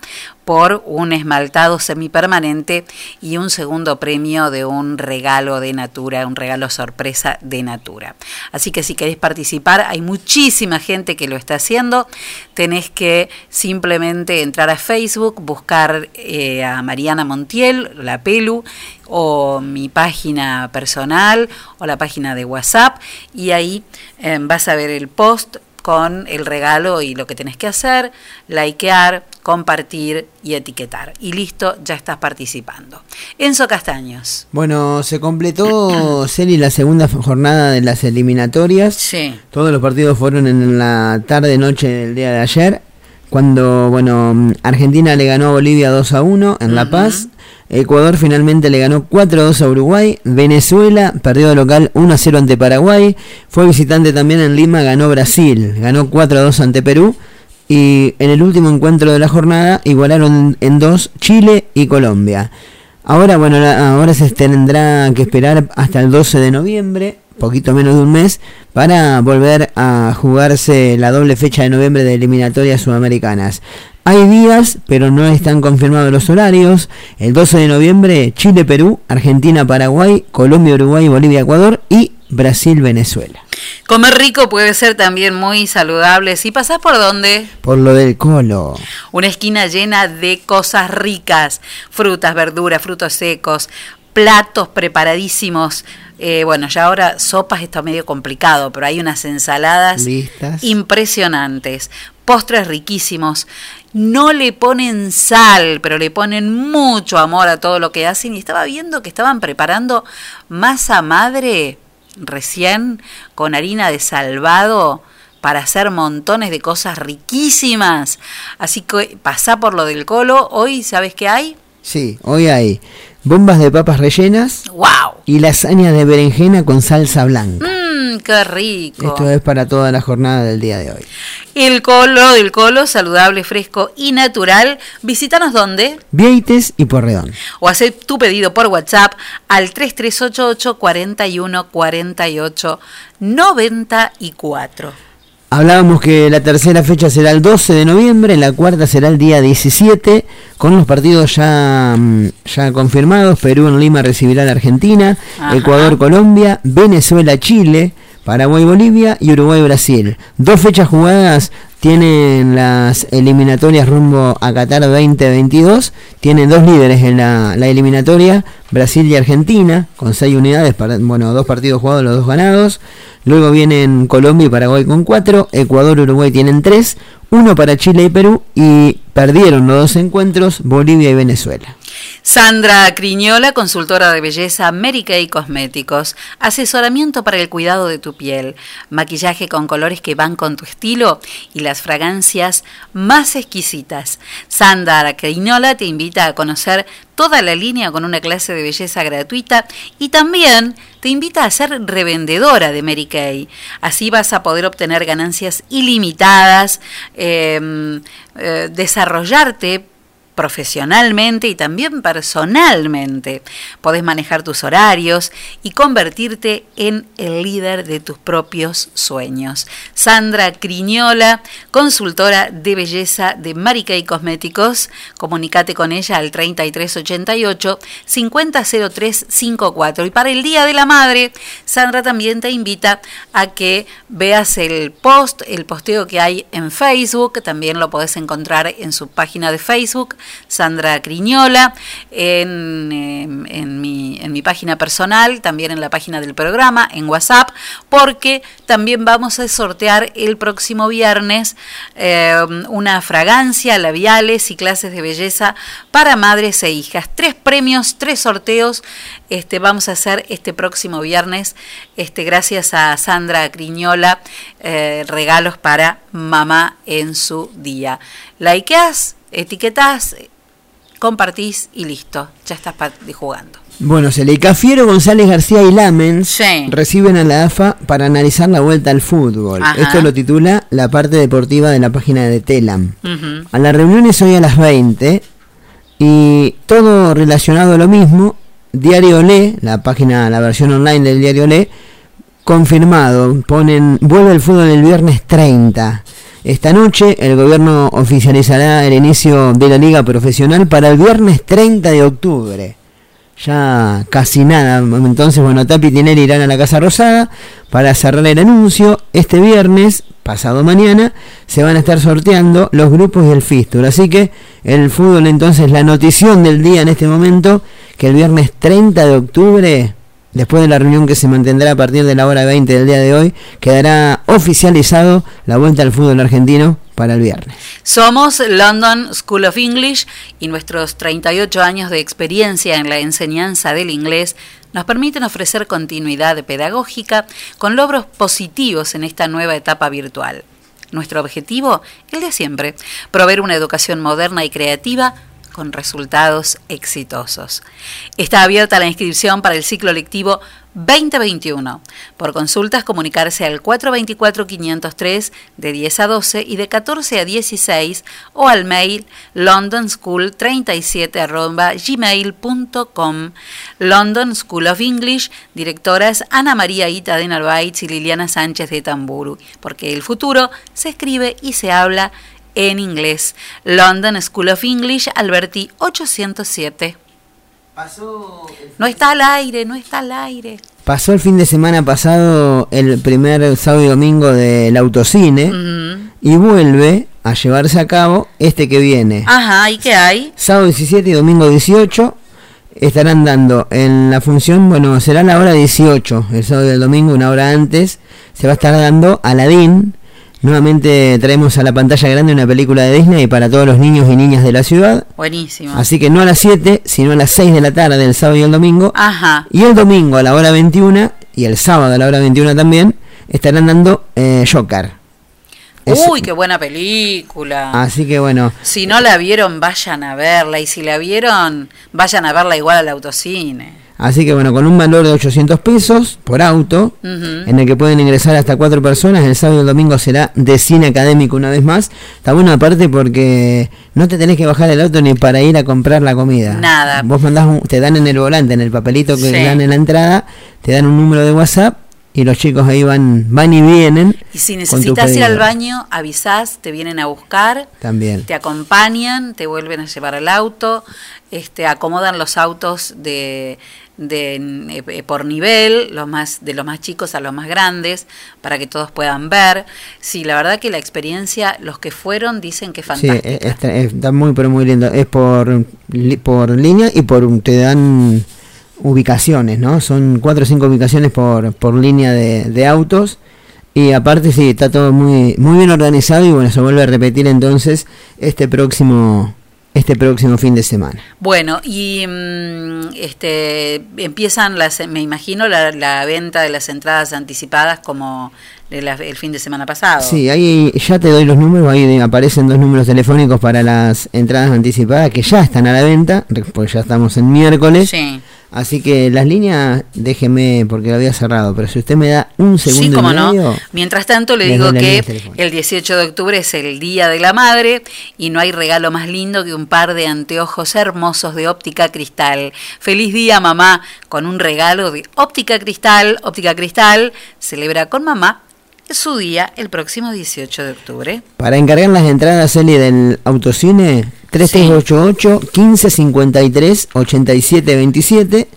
por un esmaltado semipermanente y un segundo premio de un regalo de Natura, un regalo sorpresa de Natura. Así que si querés participar, hay muchísima gente que lo está haciendo. Tenés que simplemente entrar a Facebook, buscar eh, a Mariana Montiel, la Pelu, o mi página personal o la página de WhatsApp y ahí eh, vas a ver el post con el regalo y lo que tenés que hacer, likear, compartir y etiquetar. Y listo, ya estás participando. Enzo Castaños. Bueno, se completó, (coughs) Celi, la segunda jornada de las eliminatorias. Sí. Todos los partidos fueron en la tarde-noche del día de ayer. Cuando, bueno, Argentina le ganó a Bolivia 2 a 1 en La Paz. Ecuador finalmente le ganó 4 a 2 a Uruguay. Venezuela perdió de local 1 a 0 ante Paraguay. Fue visitante también en Lima, ganó Brasil. Ganó 4 a 2 ante Perú. Y en el último encuentro de la jornada igualaron en 2 Chile y Colombia. Ahora, bueno, ahora se tendrá que esperar hasta el 12 de noviembre, poquito menos de un mes, para volver a jugarse la doble fecha de noviembre de eliminatorias sudamericanas. Hay días, pero no están confirmados los horarios. El 12 de noviembre, Chile-Perú, Argentina-Paraguay, Colombia-Uruguay, Bolivia-Ecuador y Brasil-Venezuela. Comer rico puede ser también muy saludable. Si pasás por donde Por lo del colo. una esquina llena de cosas ricas, frutas, verduras, frutos secos, platos preparadísimos. Eh, bueno, ya ahora sopas está medio complicado, pero hay unas ensaladas Listas. impresionantes, postres riquísimos. No le ponen sal, pero le ponen mucho amor a todo lo que hacen. Y estaba viendo que estaban preparando masa madre recién con harina de salvado para hacer montones de cosas riquísimas. Así que pasá por lo del colo. Hoy, ¿sabes qué hay? Sí, hoy hay bombas de papas rellenas ¡Wow! y lasaña de berenjena con salsa blanca. Mmm, qué rico. Esto es para toda la jornada del día de hoy. El colo del colo, saludable, fresco y natural. Visítanos donde Vieites y Porredón. o hacer tu pedido por WhatsApp al 3388 41 48 94. Hablábamos que la tercera fecha será el 12 de noviembre, la cuarta será el día 17, con los partidos ya, mm, ya confirmados. Perú en Lima recibirá a la Argentina, Ajá. Ecuador Colombia, Venezuela Chile, Paraguay Bolivia y Uruguay Brasil. Dos fechas jugadas tienen las eliminatorias rumbo a Qatar 2022. Tienen dos líderes en la, eliminatoria, Brasil y Argentina, con seis unidades, para- bueno, dos partidos jugados, los dos ganados. Luego vienen Colombia y Paraguay con cuatro, Ecuador y Uruguay tienen tres, uno para Chile y Perú y perdieron los dos encuentros Bolivia y Venezuela. Sandra Criñola, consultora de belleza, Mary Kay Cosméticos, asesoramiento para el cuidado de tu piel, maquillaje con colores que van con tu estilo y las fragancias más exquisitas. Sandra Criñola te invita a conocer toda la línea con una clase de belleza gratuita y también te invita a ser revendedora de Mary Kay. Así vas a poder obtener ganancias ilimitadas, eh, eh, desarrollarte profesionalmente y también personalmente. Podés manejar tus horarios y convertirte en el líder de tus propios sueños. Sandra Criñola, consultora de belleza de Mary Kay Cosméticos. Comunicate con ella al 3388 500354. Y para el Día de la Madre, Sandra también te invita a que veas el post, el posteo que hay en Facebook. También lo podés encontrar en su página de Facebook, Sandra Criñola, en, eh, en mi, en mi página personal, también en la página del programa, en WhatsApp, porque también vamos a sortear el próximo viernes eh, una fragancia, labiales y clases de belleza para madres e hijas. Tres premios, tres sorteos este, vamos a hacer este próximo viernes, este, gracias a Sandra Criñola, eh, regalos para mamá en su día. Likeás, etiquetás, compartís y listo, ya estás jugando. Bueno, Cafiero, González García y Lamens reciben a la AFA para analizar la vuelta al fútbol. Ajá. Esto lo titula la parte deportiva de la página de Telam. A la reunión es hoy a las 20 y todo relacionado a lo mismo. Diario Le, la página, la versión online del Diario Le, confirmado. Ponen, vuelve el fútbol el viernes 30. Esta noche el gobierno oficializará el inicio de la liga profesional para el viernes 30 de octubre. Ya casi nada. Entonces, bueno, Tapi y Tinelli irán a la Casa Rosada para cerrar el anuncio. Este viernes, pasado mañana, se van a estar sorteando los grupos del Fistur. Así que el fútbol, entonces, la notición del día en este momento, que el viernes 30 de octubre, después de la reunión que se mantendrá a partir de la hora 20 del día de hoy, quedará oficializado la vuelta al fútbol argentino para el viernes. Somos London School of English y nuestros 38 años de experiencia en la enseñanza del inglés nos permiten ofrecer continuidad pedagógica con logros positivos en esta nueva etapa virtual. Nuestro objetivo, el de siempre, proveer una educación moderna y creativa con resultados exitosos. Está abierta la inscripción para el ciclo lectivo 2021. Por consultas, comunicarse al 424-503 de 10 a 12 y de 14 a 16 o al mail londonschool37 arroba gmail.com. London School of English, directoras Ana María Ita de Narváez y Liliana Sánchez de Tamburu, porque el futuro se escribe y se habla en inglés. London School of English, Alberti 807. No está al aire, no está al aire. Pasó el fin de semana pasado el primer sábado y domingo del autocine y vuelve a llevarse a cabo este que viene. Ajá, ¿y qué hay? Sábado 17 y domingo 18 estarán dando en la función, bueno, será la hora 18, el sábado y el domingo, una hora antes, se va a estar dando Aladdin. Nuevamente traemos a la pantalla grande una película de Disney para todos los niños y niñas de la ciudad. Buenísimo. Así que no a las 7, sino a las 6 de la tarde el sábado y el domingo. Ajá. Y el domingo a la hora 21 y el sábado a la hora 21 también estarán dando eh, Joker. Es- Uy, qué buena película. Así que bueno, Si no la vieron, vayan a verla. Y si la vieron, vayan a verla igual al autocine. Así que bueno, con un valor de 800 pesos por auto, en el que pueden ingresar hasta cuatro personas, el sábado y el domingo será de cine académico una vez más. Está bueno aparte porque no te tenés que bajar el auto ni para ir a comprar la comida. Nada. Vos mandás, un- te dan en el volante, en el papelito que Sí. dan en la entrada, te dan un número de WhatsApp y los chicos ahí van, van y vienen. Y si necesitas ir al baño, avisás, te vienen a buscar, También. te acompañan, te vuelven a llevar al auto, este, acomodan los autos de, de, eh, por nivel, los más, de los más chicos a los más grandes, para que todos puedan ver. Sí, la verdad que la experiencia, los que fueron dicen que es Sí, fantástica. eh, está, está muy pero muy lindo. Es por, por línea y por te dan ubicaciones, ¿no? Son cuatro o cinco ubicaciones por, por línea de, de autos. Y aparte sí, está todo muy, muy bien organizado y bueno, se vuelve a repetir entonces este próximo, este próximo fin de semana. Bueno, y mm, este empiezan las, me imagino, la, la venta de las entradas anticipadas como de la- el fin de semana pasado. Sí, ahí ya te doy los números, ahí aparecen dos números telefónicos para las entradas anticipadas que ya están a la venta, pues ya estamos en miércoles. Sí. Así que las líneas, déjeme porque lo había cerrado, pero si usted me da un segundo Sí, y como no. Mientras tanto, le digo que el 18 de octubre es el Día de la Madre y no hay regalo más lindo que un par de anteojos hermosos de óptica cristal. Feliz día, mamá, con un regalo de óptica cristal. Óptica cristal celebra con mamá su día el próximo 18 de octubre. para encargar las entradas Eli del autocine 3388 1553 8727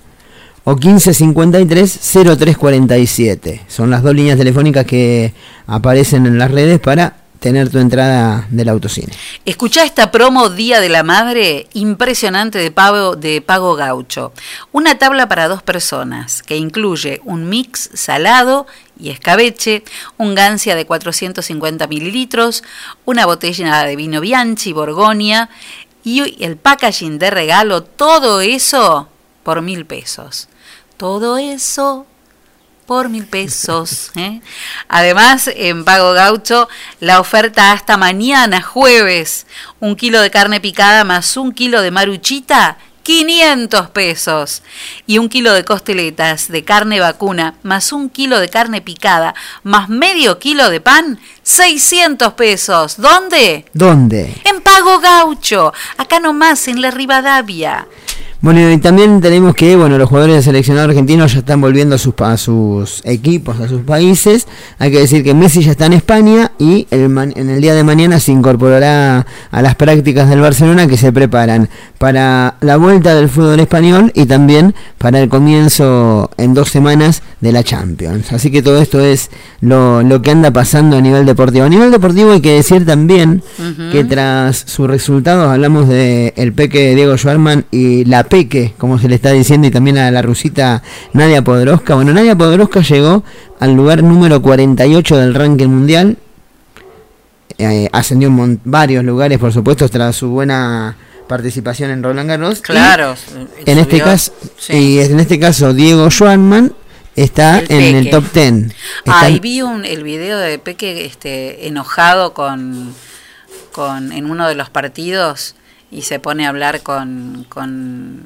o 1553 0347. Son las dos líneas telefónicas que aparecen en las redes para tener tu entrada del autocine. Escuchá esta promo Día de la Madre impresionante de pago, de pago gaucho. Una tabla para dos personas que incluye un mix salado y escabeche, un gancia de 450 mililitros, una botella de vino Bianchi, Borgonia y el packaging de regalo, todo eso por mil pesos. Todo eso por mil pesos. (laughs) ¿eh? Además, en Pago Gaucho, la oferta hasta mañana, jueves, un kilo de carne picada más un kilo de maruchita, 500 pesos. Y un kilo de costeletas de carne vacuna más un kilo de carne picada más medio kilo de pan, 600 pesos. ¿Dónde? ¿Dónde? En Pago Gaucho, acá nomás, en la Rivadavia. Bueno, y también tenemos que, bueno, los jugadores del seleccionado argentino ya están volviendo a sus, a sus equipos, a sus países. Hay que decir que Messi ya está en España y el man- en el día de mañana se incorporará a las prácticas del Barcelona que se preparan para la vuelta del fútbol español y también para el comienzo en dos semanas de la Champions. Así que todo esto es lo, lo que anda pasando a nivel deportivo. A nivel deportivo hay que decir también que tras sus resultados hablamos de el peque Diego Schwarman y la peque, como se le está diciendo, y también a la rusita Nadia Podoroska. Bueno, Nadia Podoroska llegó al lugar número 48 del ranking mundial. Eh, ascendió en varios lugares, por supuesto, tras su buena participación en Roland Garros. Y Claro, En este caso, sí. y en este caso Diego Schwarman está El en el top 10. Está Ah, en- y vi un, el video de Peque este, enojado con, con en uno de los partidos y se pone a hablar con, con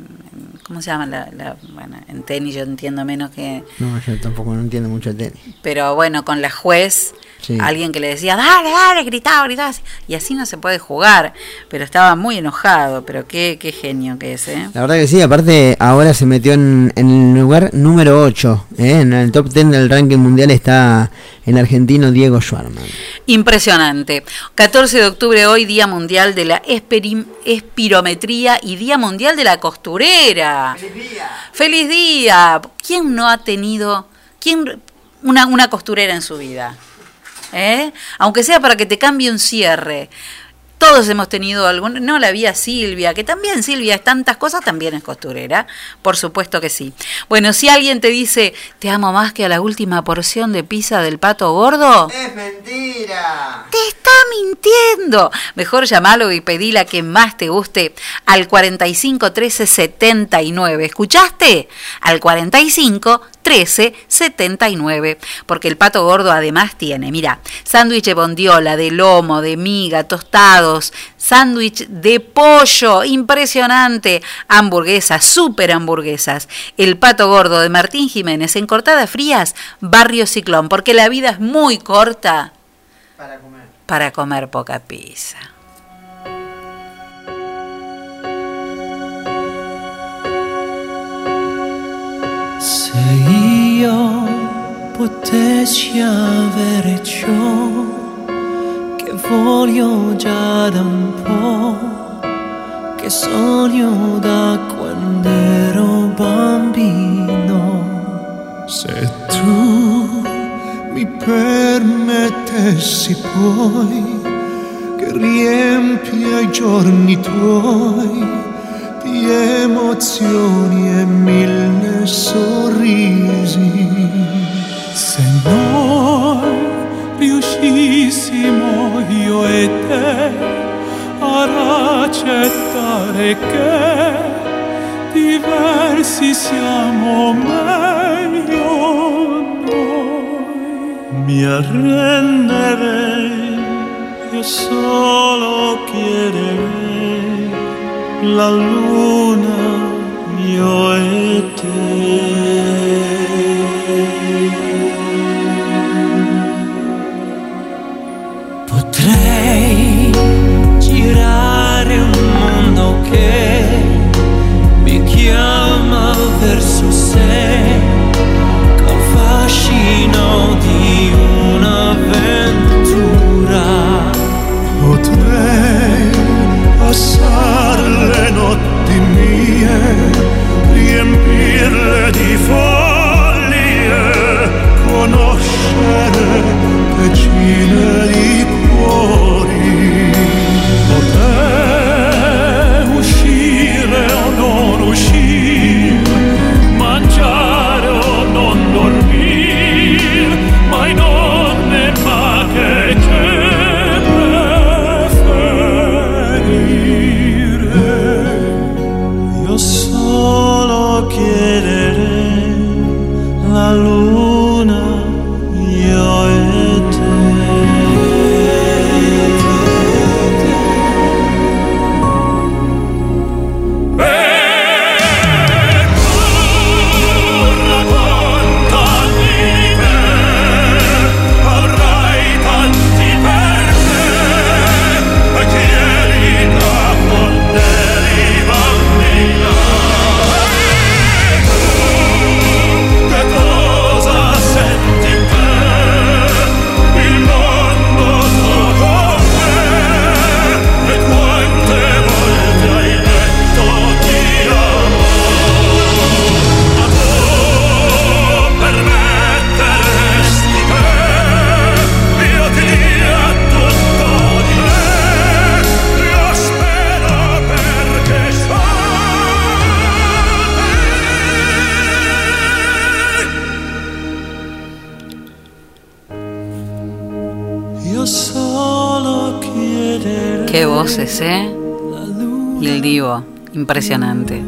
¿cómo se llama? La, la- bueno, en tenis yo entiendo menos que... No, yo tampoco no entiendo mucho de tenis. Pero bueno, con la juez, Sí. alguien que le decía, dale, dale, gritaba, gritaba. Y así no se puede jugar. Pero estaba muy enojado, pero qué, qué genio que es, ¿eh? La verdad que sí, aparte ahora se metió en, en el lugar número 8. ¿eh? En el top 10 del ranking mundial está el argentino Diego Schwarman. Impresionante. 14 de octubre hoy, Día Mundial de la Esperi- Espirometría y Día Mundial de la Costurera. ¡Feliz día! ¡Feliz día! ¿Quién no ha tenido quién, una, una costurera en su vida? ¿Eh? Aunque sea para que te cambie un cierre. Todos hemos tenido algún... No la vi a Silvia, que también Silvia es tantas cosas, también es costurera. Por supuesto que sí. Bueno, si alguien te dice, te amo más que a la última porción de pizza del pato gordo... ¡Es mentira! ¡Te está mintiendo! Mejor llamalo y pedí la que más te guste al 45 13 79. ¿Escuchaste? Al 45 13 79. Porque el pato gordo además tiene, mira, sándwich de bondiola, de lomo, de miga, tostados, sándwich de pollo, impresionante, hamburguesas, super hamburguesas. El pato gordo de Martín Jiménez en Cortadas Frías, Barrio Ciclón, porque la vida es muy corta para comer poca pizza. Se io potessi avere ciò che voglio già da un po', che sogno da quando ero bambino. Se tu mi permettessi poi che riempia i giorni tuoi di emozioni e mille sorrisi. Se noi riuscissimo io e te ad accettare che diversi siamo meglio noi. Mi arrenderei e solo chiederei la luna, io e te. Potrei girare un mondo che mi chiama verso sé col di un'avventura. Potrei passare riempirle di fuoco impresionante.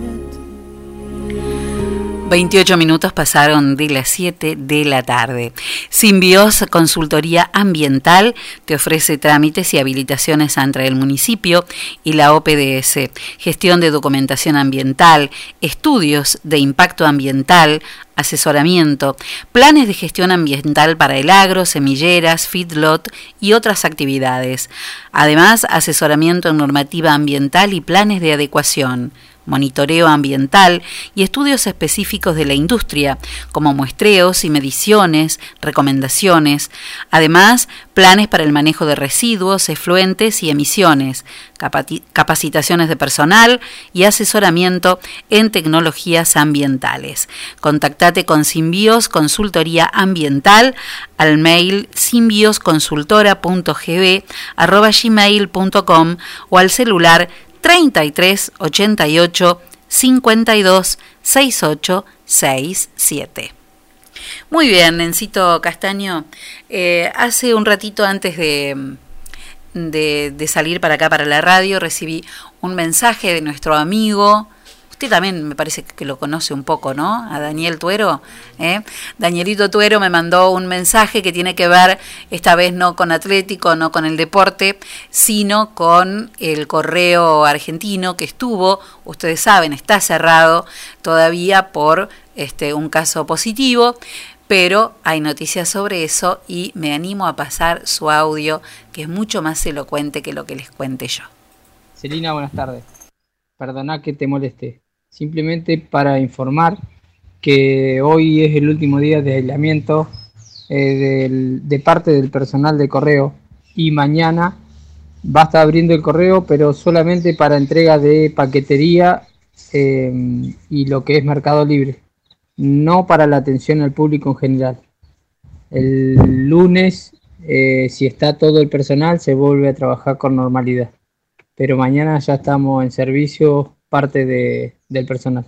28 minutos pasaron de las 7 de la tarde. Simbios Consultoría Ambiental te ofrece trámites y habilitaciones entre el municipio y la OPDS, gestión de documentación ambiental, estudios de impacto ambiental, asesoramiento, planes de gestión ambiental para el agro, semilleras, feedlot y otras actividades. Además, asesoramiento en normativa ambiental y planes de adecuación monitoreo ambiental y estudios específicos de la industria, como muestreos y mediciones, recomendaciones, además planes para el manejo de residuos, efluentes y emisiones, capacitaciones de personal y asesoramiento en tecnologías ambientales. Contactate con Simbios Consultoría Ambiental al mail simbiosconsultora.gb@gmail.com o al celular 33 88 52 68 67. Muy bien, Nencito Castaño. Eh, hace un ratito antes de, de, de salir para acá, para la radio, recibí un mensaje de nuestro amigo, Usted también me parece que lo conoce un poco, ¿no? A Daniel Tuero. ¿eh? Danielito Tuero me mandó un mensaje que tiene que ver, esta vez no con Atlético, no con el deporte, sino con el correo argentino que estuvo, ustedes saben, está cerrado todavía por este, un caso positivo pero hay noticias sobre eso y me animo a pasar su audio, que es mucho más elocuente que lo que les cuente yo. Celina, buenas tardes. Perdona que te moleste simplemente para informar que hoy es el último día de aislamiento eh, de parte del personal de correo. Y mañana va a estar abriendo el correo pero solamente para entrega de paquetería eh, y lo que es Mercado Libre, no para la atención al público en general. El lunes, eh, si está todo el personal, se vuelve a trabajar con normalidad, pero mañana ya estamos en servicio parte de, del personal.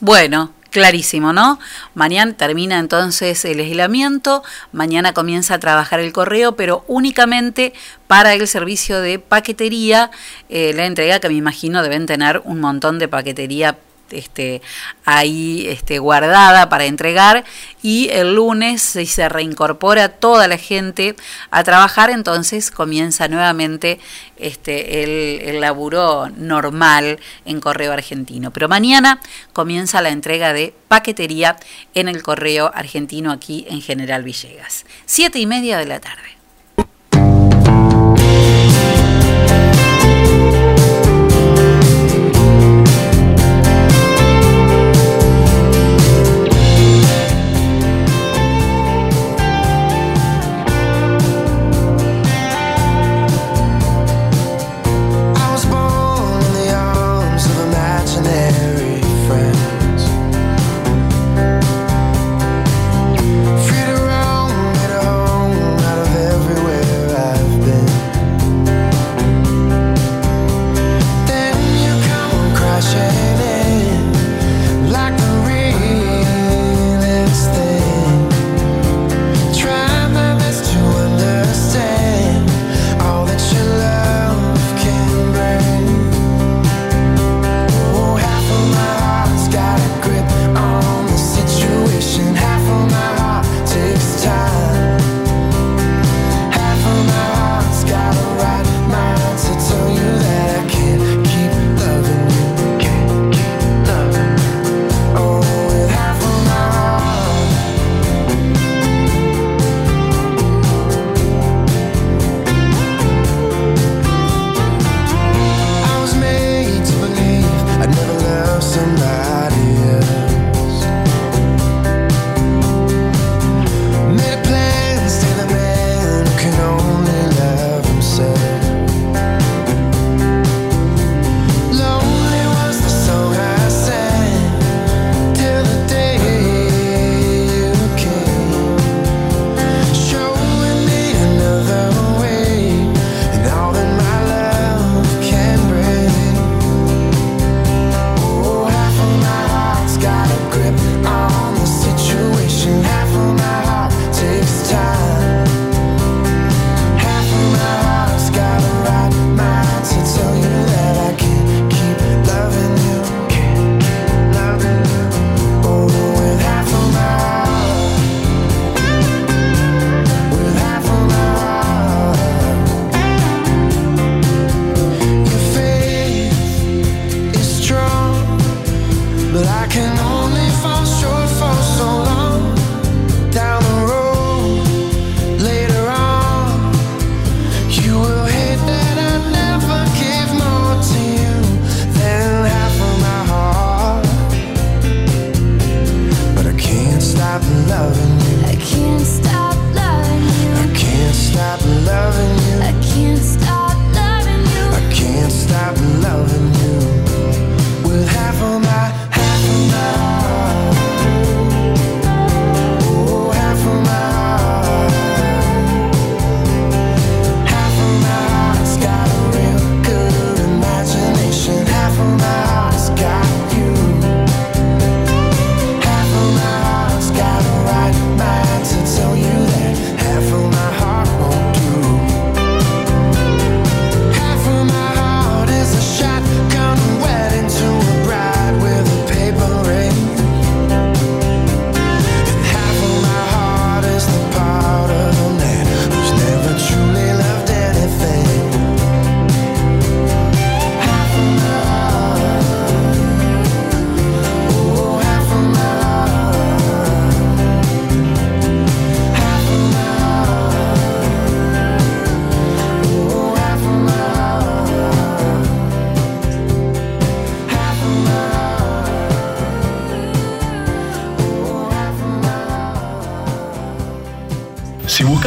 Bueno, clarísimo, ¿no? Mañana termina entonces el aislamiento, mañana comienza a trabajar el correo, pero únicamente para el servicio de paquetería, eh, la entrega que me imagino deben tener un montón de paquetería este, ahí este, guardada para entregar. Y el lunes si se reincorpora toda la gente a trabajar entonces comienza nuevamente este, el, el laburo normal en correo argentino. Pero mañana comienza la entrega de paquetería en el correo argentino aquí en General Villegas. Siete y media de la tarde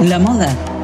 La moda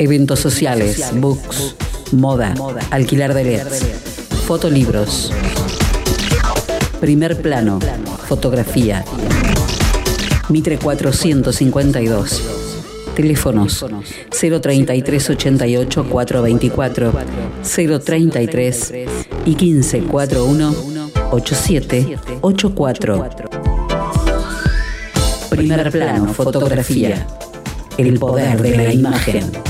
eventos sociales, books, moda, alquilar de LEDs, fotolibros. Primer plano, fotografía. Mitre 452. Teléfonos 033 88 424 033 y 1541 8784. Primer plano, fotografía. El poder de la imagen.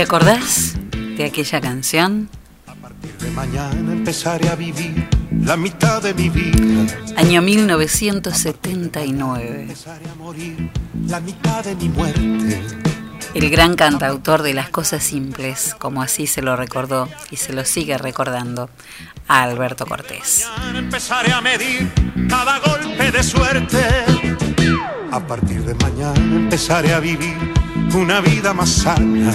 ¿Te acordás de aquella canción? De mañana empezaré a vivir la mitad de mi vida. Año 1979. Empezaré a morir la mitad de mi muerte. El gran cantautor de las cosas simples, como así se lo recordó y se lo sigue recordando a Alberto Cortés. Mañana empezaré a medir cada golpe de suerte. A partir de mañana empezaré a vivir una vida más sana.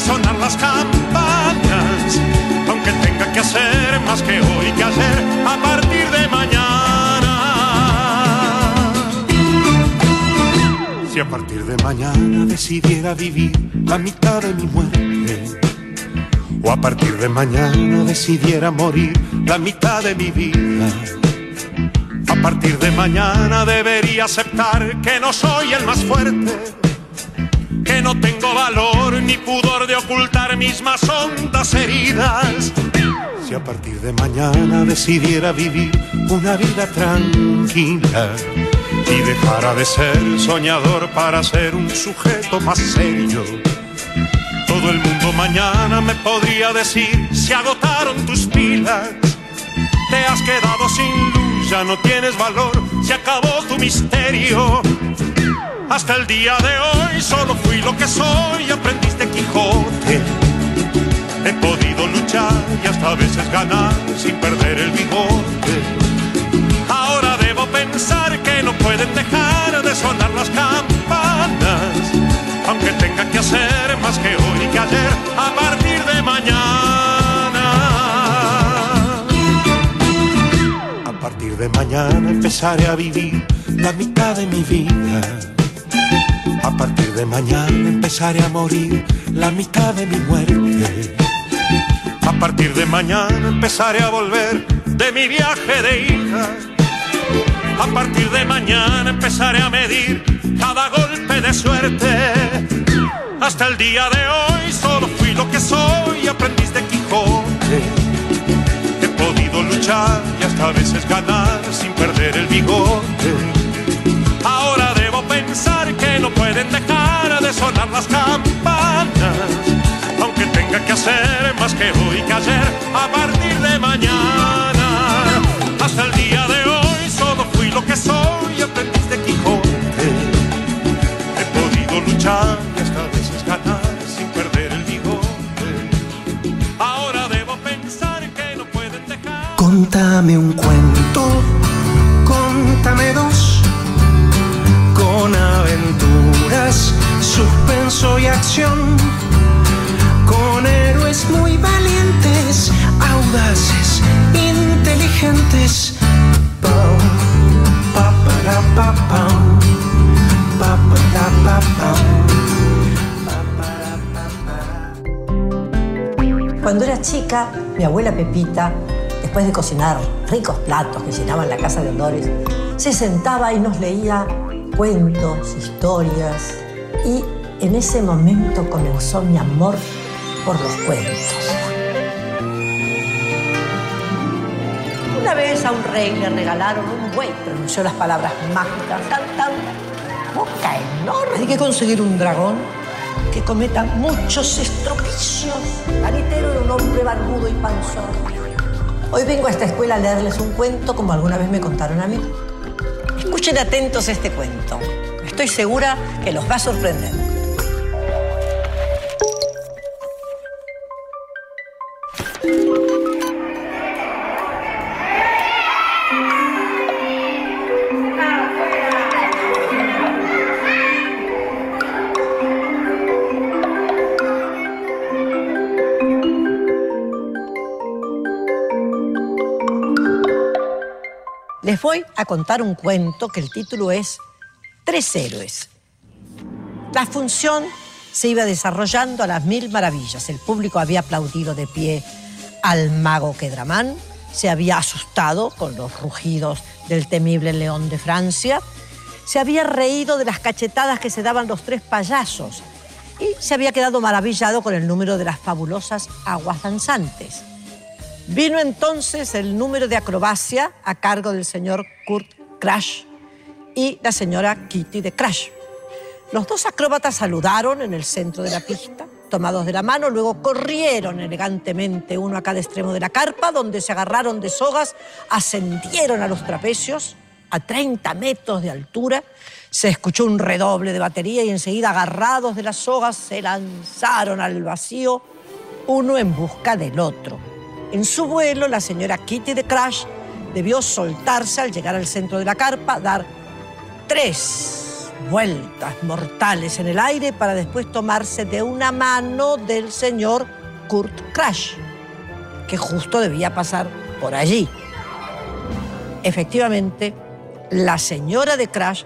sonar las campanas, aunque tenga que hacer más que hoy que ayer a partir de mañana. Si a partir de mañana decidiera vivir la mitad de mi muerte, o a partir de mañana decidiera morir la mitad de mi vida. A partir de mañana debería aceptar que no soy el más fuerte, que no tengo valor ni pudor de ocultar mis más hondas heridas. Si a partir de mañana decidiera vivir una vida tranquila y dejara de ser soñador para ser un sujeto más serio, todo el mundo mañana me podría decir, se agotaron tus pilas, te has quedado sin luz, ya no tienes valor, se acabó tu misterio. Hasta el día de hoy solo fui lo que soy, aprendiz de Quijote. He podido luchar y hasta a veces ganar sin perder el bigote. Ahora debo pensar que no pueden dejar de sonar las campanas, aunque tenga que hacer más que hoy y que ayer a partir de mañana. A partir de mañana empezaré a vivir la mitad de mi vida. A partir de mañana empezaré a morir la mitad de mi muerte. A partir de mañana empezaré a volver de mi viaje de hija. A partir de mañana empezaré a medir cada golpe de suerte. Hasta el día de hoy solo fui lo que soy, aprendiz de Quijote. He podido luchar y hasta a veces ganar sin perder el bigote. No pueden dejar de sonar las campanas, aunque tenga que hacer más que hoy que ayer a partir de mañana. Hasta el día de hoy solo fui lo que soy, aprendiz de Quijote. He podido luchar y hasta a veces sin perder el bigote. Ahora debo pensar que no pueden dejar. Contame un cuento, contame dos, suspenso y acción, con héroes muy valientes, audaces, inteligentes. Cuando era chica, mi abuela Pepita, después de cocinar ricos platos que llenaban la casa de olores, se sentaba y nos leía cuentos, historias, y en ese momento comenzó mi amor por los cuentos. Una vez a un rey le regalaron un buey, pronunció las palabras mágicas, tan, tan, boca enorme. Hay que conseguir un dragón que cometa muchos estropicios. Paritero era un hombre barbudo y panzón. Hoy vengo a esta escuela a leerles un cuento como alguna vez me contaron a mí. Escuchen atentos este cuento. Estoy segura que los va a sorprender. Les voy a contar un cuento que el título es Tres héroes. La función se iba desarrollando a las mil maravillas. El público había aplaudido de pie al mago Quedramán, se había asustado con los rugidos del temible león de Francia, se había reído de las cachetadas que se daban los tres payasos y se había quedado maravillado con el número de las fabulosas aguas danzantes. Vino entonces el número de acrobacia a cargo del señor Kurt Crash y la señora Kitty de Crash. Los dos acróbatas saludaron en el centro de la pista, tomados de la mano, luego corrieron elegantemente uno a cada extremo de la carpa, donde se agarraron de sogas, ascendieron a los trapecios a 30 metros de altura, Se escuchó un redoble de batería y enseguida, agarrados de las sogas, se lanzaron al vacío, uno en busca del otro. En su vuelo, la señora Kitty de Crash debió soltarse al llegar al centro de la carpa, dar tres vueltas mortales en el aire para después tomarse de una mano del señor Kurt Crash, que justo debía pasar por allí. Efectivamente, la señora de Crash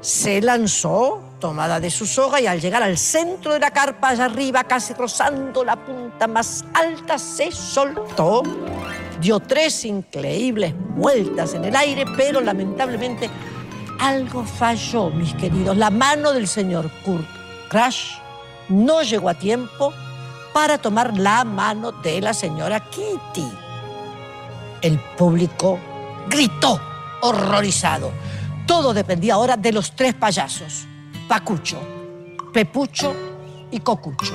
se lanzó, tomada de su soga, y al llegar al centro de la carpa, allá arriba, casi rozando la punta más alta, se soltó, dio tres increíbles vueltas en el aire, pero lamentablemente algo falló, mis queridos. La mano del señor Kurt Crash no llegó a tiempo para tomar la mano de la señora Kitty. El público gritó, horrorizado. Todo dependía ahora de los tres payasos, Pacucho, Pepucho y Cocucho,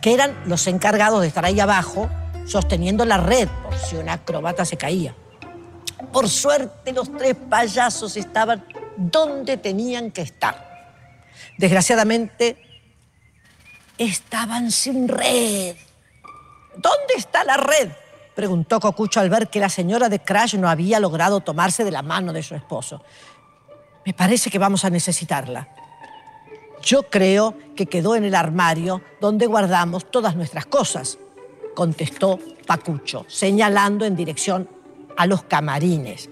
que eran los encargados de estar ahí abajo sosteniendo la red por si una acrobata se caía. Por suerte los tres payasos estaban donde tenían que estar. Desgraciadamente, estaban sin red. ¿Dónde está la red? preguntó Cocucho al ver que la señora de Crash no había logrado tomarse de la mano de su esposo. Me parece que vamos a necesitarla. Yo creo que quedó en el armario donde guardamos todas nuestras cosas, contestó Pacucho, señalando en dirección a los camarines.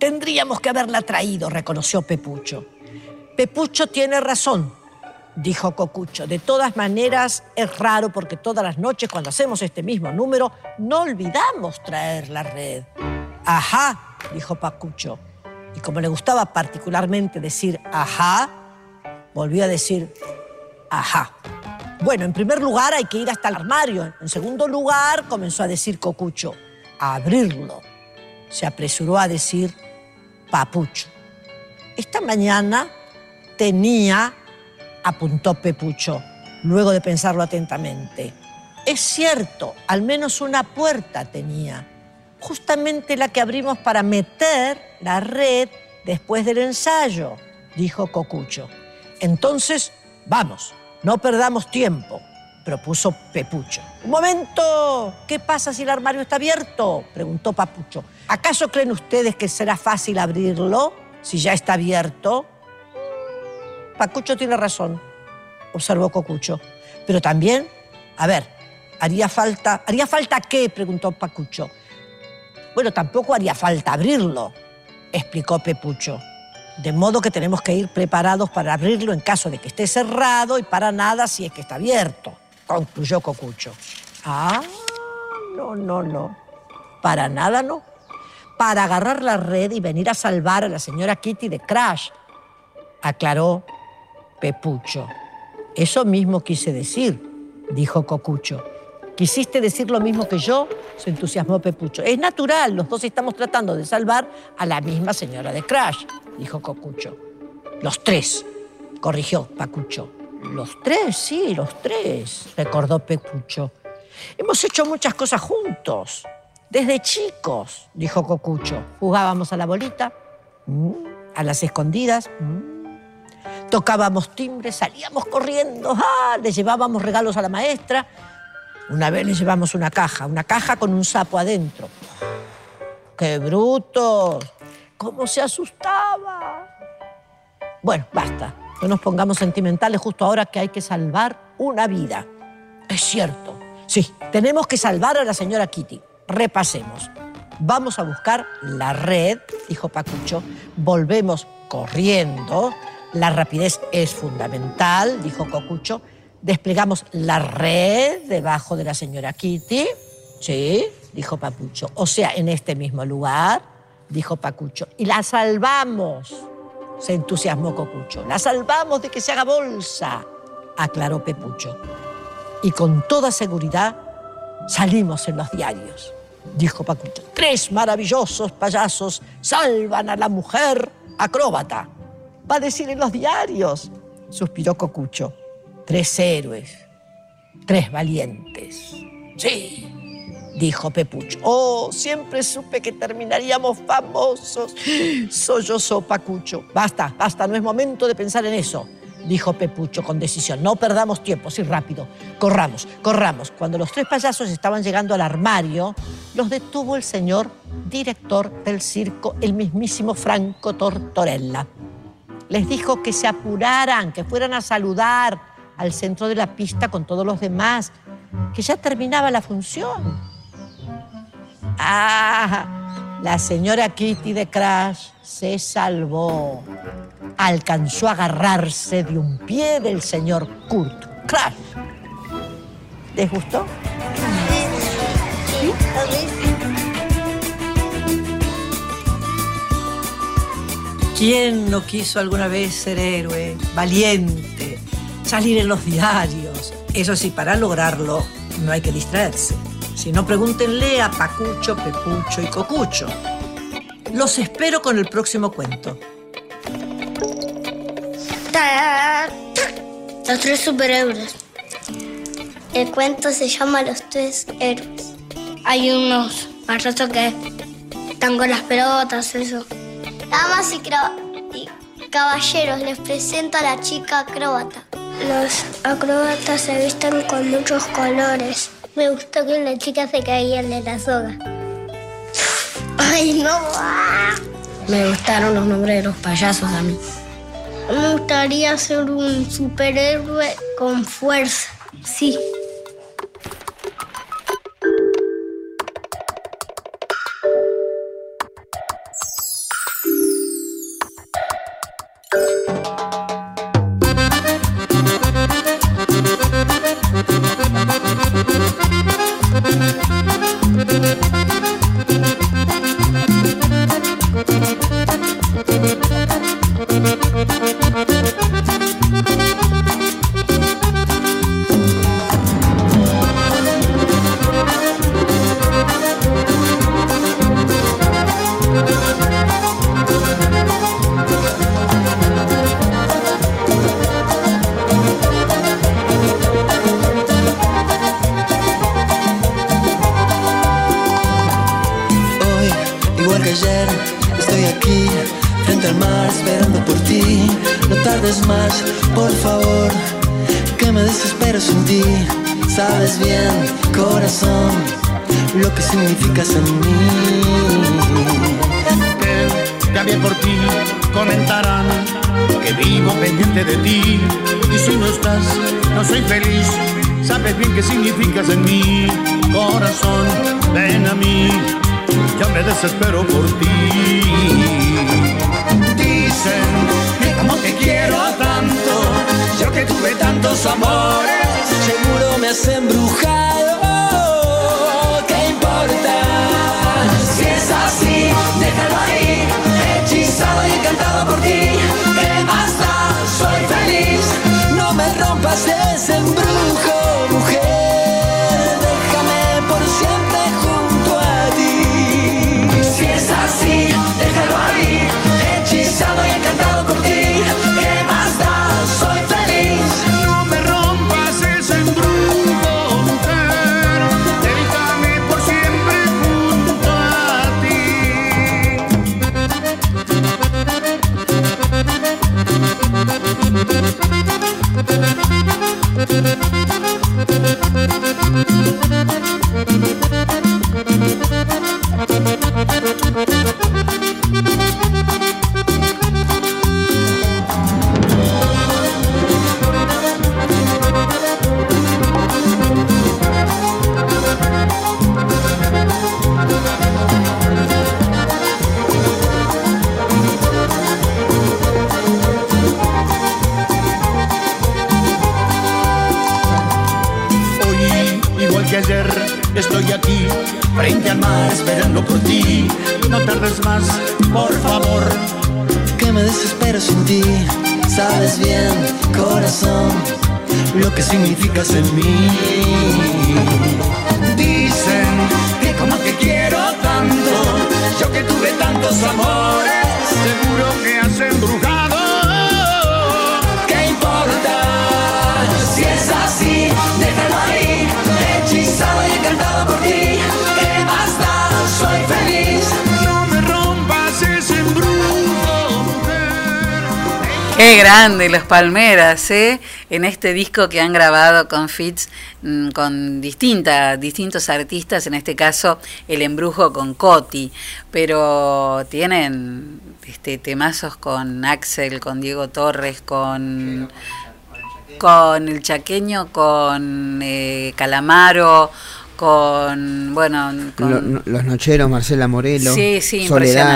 Tendríamos que haberla traído, reconoció Pepucho. Pepucho tiene razón, dijo Cocucho. De todas maneras, es raro porque todas las noches cuando hacemos este mismo número, no olvidamos traer la red. Ajá, dijo Pacucho. Y como le gustaba particularmente decir ajá, volvió a decir ajá. Bueno, en primer lugar hay que ir hasta el armario. En segundo lugar, comenzó a decir Cocucho, abrirlo. Se apresuró a decir Papucho. Esta mañana tenía, apuntó Pepucho, luego de pensarlo atentamente. Es cierto, al menos una puerta tenía, justamente la que abrimos para meter la red después del ensayo, dijo Cocucho. Entonces, vamos, no perdamos tiempo, propuso Pepucho. Un momento, ¿qué pasa si el armario está abierto? preguntó Papucho. ¿Acaso creen ustedes que será fácil abrirlo si ya está abierto? Pacucho tiene razón, observó Cocucho. Pero también, a ver, haría falta. ¿Haría falta qué? preguntó Pacucho. Bueno, tampoco haría falta abrirlo, explicó Pepucho. De modo que tenemos que ir preparados para abrirlo en caso de que esté cerrado y para nada si es que está abierto, concluyó Cocucho. Ah, no, no, no. Para nada no. Para agarrar la red y venir a salvar a la señora Kitty de Crash, aclaró Pepucho. Eso mismo quise decir, dijo Cocucho. ¿Quisiste decir lo mismo que yo? Se entusiasmó Pepucho. Es natural, los dos estamos tratando de salvar a la misma señora de Crash, dijo Cocucho. Los tres, corrigió Pacucho. Los tres, sí, los tres, recordó Pepucho. Hemos hecho muchas cosas juntos, desde chicos, dijo Cocucho. Jugábamos a la bolita, mm, a las escondidas, mm. tocábamos timbres, salíamos corriendo, ¡ah! le llevábamos regalos a la maestra. Una vez le llevamos una caja, una caja con un sapo adentro. ¡Qué brutos! ¿Cómo se asustaba? Bueno, basta. No nos pongamos sentimentales justo ahora que hay que salvar una vida. Es cierto. Sí, tenemos que salvar a la señora Kitty. Repasemos. Vamos a buscar la red, dijo Pacucho. Volvemos corriendo. La rapidez es fundamental, dijo Cocucho. Desplegamos la red debajo de la señora Kitty. Sí, dijo Papucho. O sea, en este mismo lugar, dijo Pacucho. Y la salvamos, se entusiasmó Cocucho. La salvamos de que se haga bolsa, aclaró Pepucho. Y con toda seguridad salimos en los diarios, dijo Pacucho. Tres maravillosos payasos salvan a la mujer acróbata. Va a decir en los diarios, suspiró Cocucho. Tres héroes, tres valientes. Sí, dijo Pepucho. Oh, siempre supe que terminaríamos famosos. Sollozó Pacucho. Basta, basta, no es momento de pensar en eso, dijo Pepucho con decisión. No perdamos tiempo, sí, rápido. Corramos, corramos. Cuando los tres payasos estaban llegando al armario, los detuvo el señor director del circo, el mismísimo Franco Tortorella. Les dijo que se apuraran, que fueran a saludar al centro de la pista con todos los demás, que ya terminaba la función. Ah, la señora Kitty de Crash se salvó. Alcanzó a agarrarse de un pie del señor Kurt Crash. ¿Les gustó? ¿Quién no quiso alguna vez ser héroe, valiente, salir en los diarios? Eso sí, para lograrlo no hay que distraerse. Si no, pregúntenle a Pacucho, Pepucho y Cocucho. Los espero con el próximo cuento. Los tres superhéroes. El cuento se llama Los tres héroes. Hay unos payasos que están con las pelotas, eso. Damas y, y caballeros, les presento a la chica acróbata. Los acróbatas se visten con muchos colores. Me gustó que la chica se caía de la soga. ¡Ay, no! Me gustaron los nombres de los payasos a mí. Me gustaría ser un superhéroe con fuerza. Sí. Los Palmeras, ¿eh? En este disco que han grabado con Fitz, mm, con distinta, distintos artistas, en este caso El Embrujo con Coti, pero tienen este, temazos con Axel, con Diego Torres, con, con El Chaqueño, con eh, Calamaro, con, bueno, con... Lo- los Nocheros, Marcela Morelo. Sí, sí, Soledad.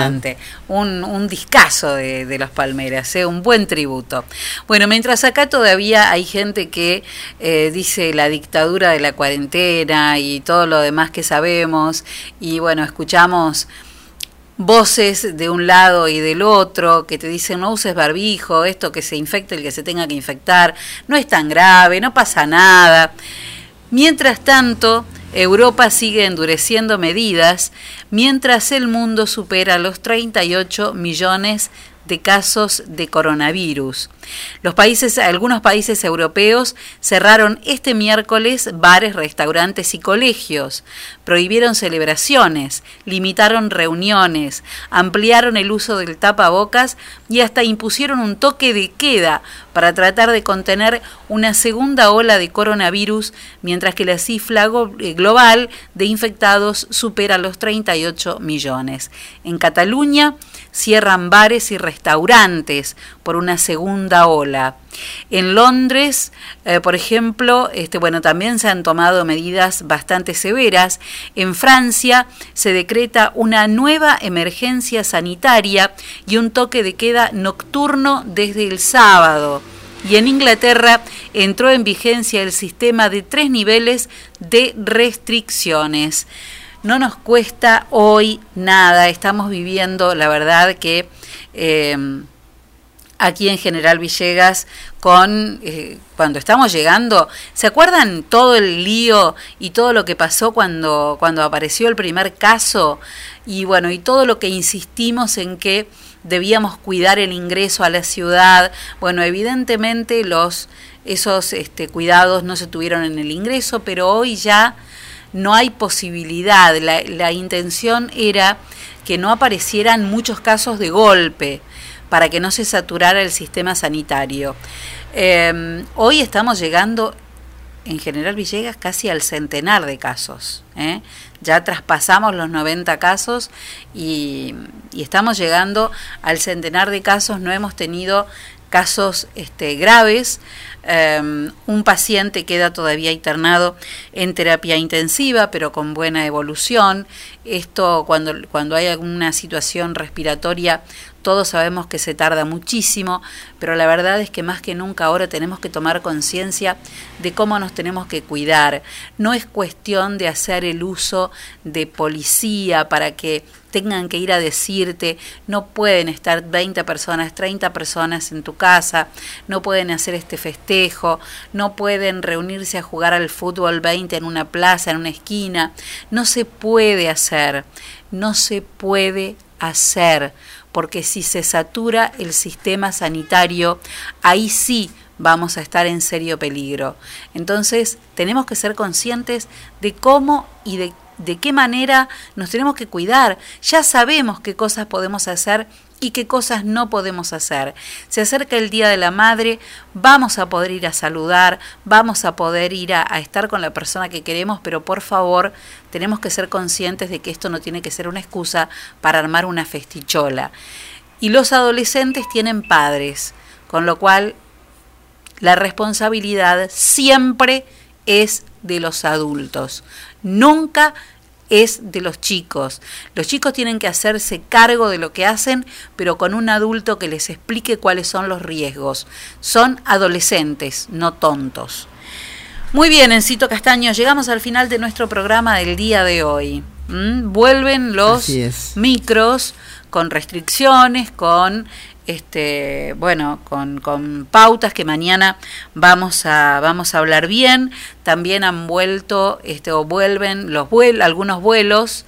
impresionante. Un, un discazo de, de los Palmeras, ¿eh? un buen tributo. Bueno, mientras acá todavía hay gente que eh, dice la dictadura de la cuarentena y todo lo demás que sabemos, y bueno, escuchamos voces de un lado y del otro que te dicen no uses barbijo, esto que se infecte el que se tenga que infectar, no es tan grave, no pasa nada. Mientras tanto, Europa sigue endureciendo medidas mientras el mundo supera los 38 millones de casos de coronavirus. Los países, algunos países europeos cerraron este miércoles bares, restaurantes y colegios, prohibieron celebraciones, limitaron reuniones, ampliaron el uso del tapabocas y hasta impusieron un toque de queda para tratar de contener una segunda ola de coronavirus, mientras que la cifra eh, global de infectados supera los 38 millones. En Cataluña cierran bares y restaurantes por una segunda ola. En Londres, eh, por ejemplo, este, bueno, también se han tomado medidas bastante severas. En Francia se decreta una nueva emergencia sanitaria y un toque de queda nocturno desde el sábado. Y en Inglaterra entró en vigencia el sistema de tres niveles de restricciones. No nos cuesta hoy nada, estamos viviendo, la verdad que eh, aquí en General Villegas con eh, cuando estamos llegando, ¿se acuerdan todo el lío y todo lo que pasó cuando cuando apareció el primer caso y bueno, y todo lo que insistimos en que debíamos cuidar el ingreso a la ciudad? Bueno, evidentemente los esos este, cuidados no se tuvieron en el ingreso, pero hoy ya no hay posibilidad. La, la intención era que no aparecieran muchos casos de golpe para que no se saturara el sistema sanitario. Eh, hoy estamos llegando en General Villegas casi al centenar de casos. ¿eh? Ya traspasamos los 90 casos y, y estamos llegando al centenar de casos. No hemos tenido casos este, graves. Um, un paciente queda todavía internado en terapia intensiva, pero con buena evolución. Esto cuando, cuando hay alguna situación respiratoria, todos sabemos que se tarda muchísimo, pero la verdad es que más que nunca ahora tenemos que tomar conciencia de cómo nos tenemos que cuidar. No es cuestión de hacer el uso de policía para que tengan que ir a decirte, no pueden estar 20 personas, 30 personas en tu casa, no pueden hacer este festejo, no pueden reunirse a jugar al fútbol 20 en una plaza, en una esquina, no se puede hacer, no se puede hacer, porque si se satura el sistema sanitario, ahí sí vamos a estar en serio peligro. Entonces, tenemos que ser conscientes de cómo y de de qué manera nos tenemos que cuidar. Ya sabemos qué cosas podemos hacer y qué cosas no podemos hacer. Se acerca el Día de la Madre, vamos a poder ir a saludar, vamos a poder ir a, a, estar con la persona que queremos, pero por favor tenemos que ser conscientes de que esto no tiene que ser una excusa para armar una festichola. Y los adolescentes tienen padres, con lo cual la responsabilidad siempre es de los adultos, nunca es de los chicos. Los chicos tienen que hacerse cargo de lo que hacen, pero con un adulto que les explique cuáles son los riesgos. Son adolescentes, no tontos. Muy bien, Encito Castaño, llegamos al final de nuestro programa del día de hoy. ¿Mm? Vuelven los micros con restricciones, con este, bueno, con, con, pautas que mañana vamos a, vamos a hablar bien. También han vuelto, este, o vuelven los vuelos, algunos vuelos,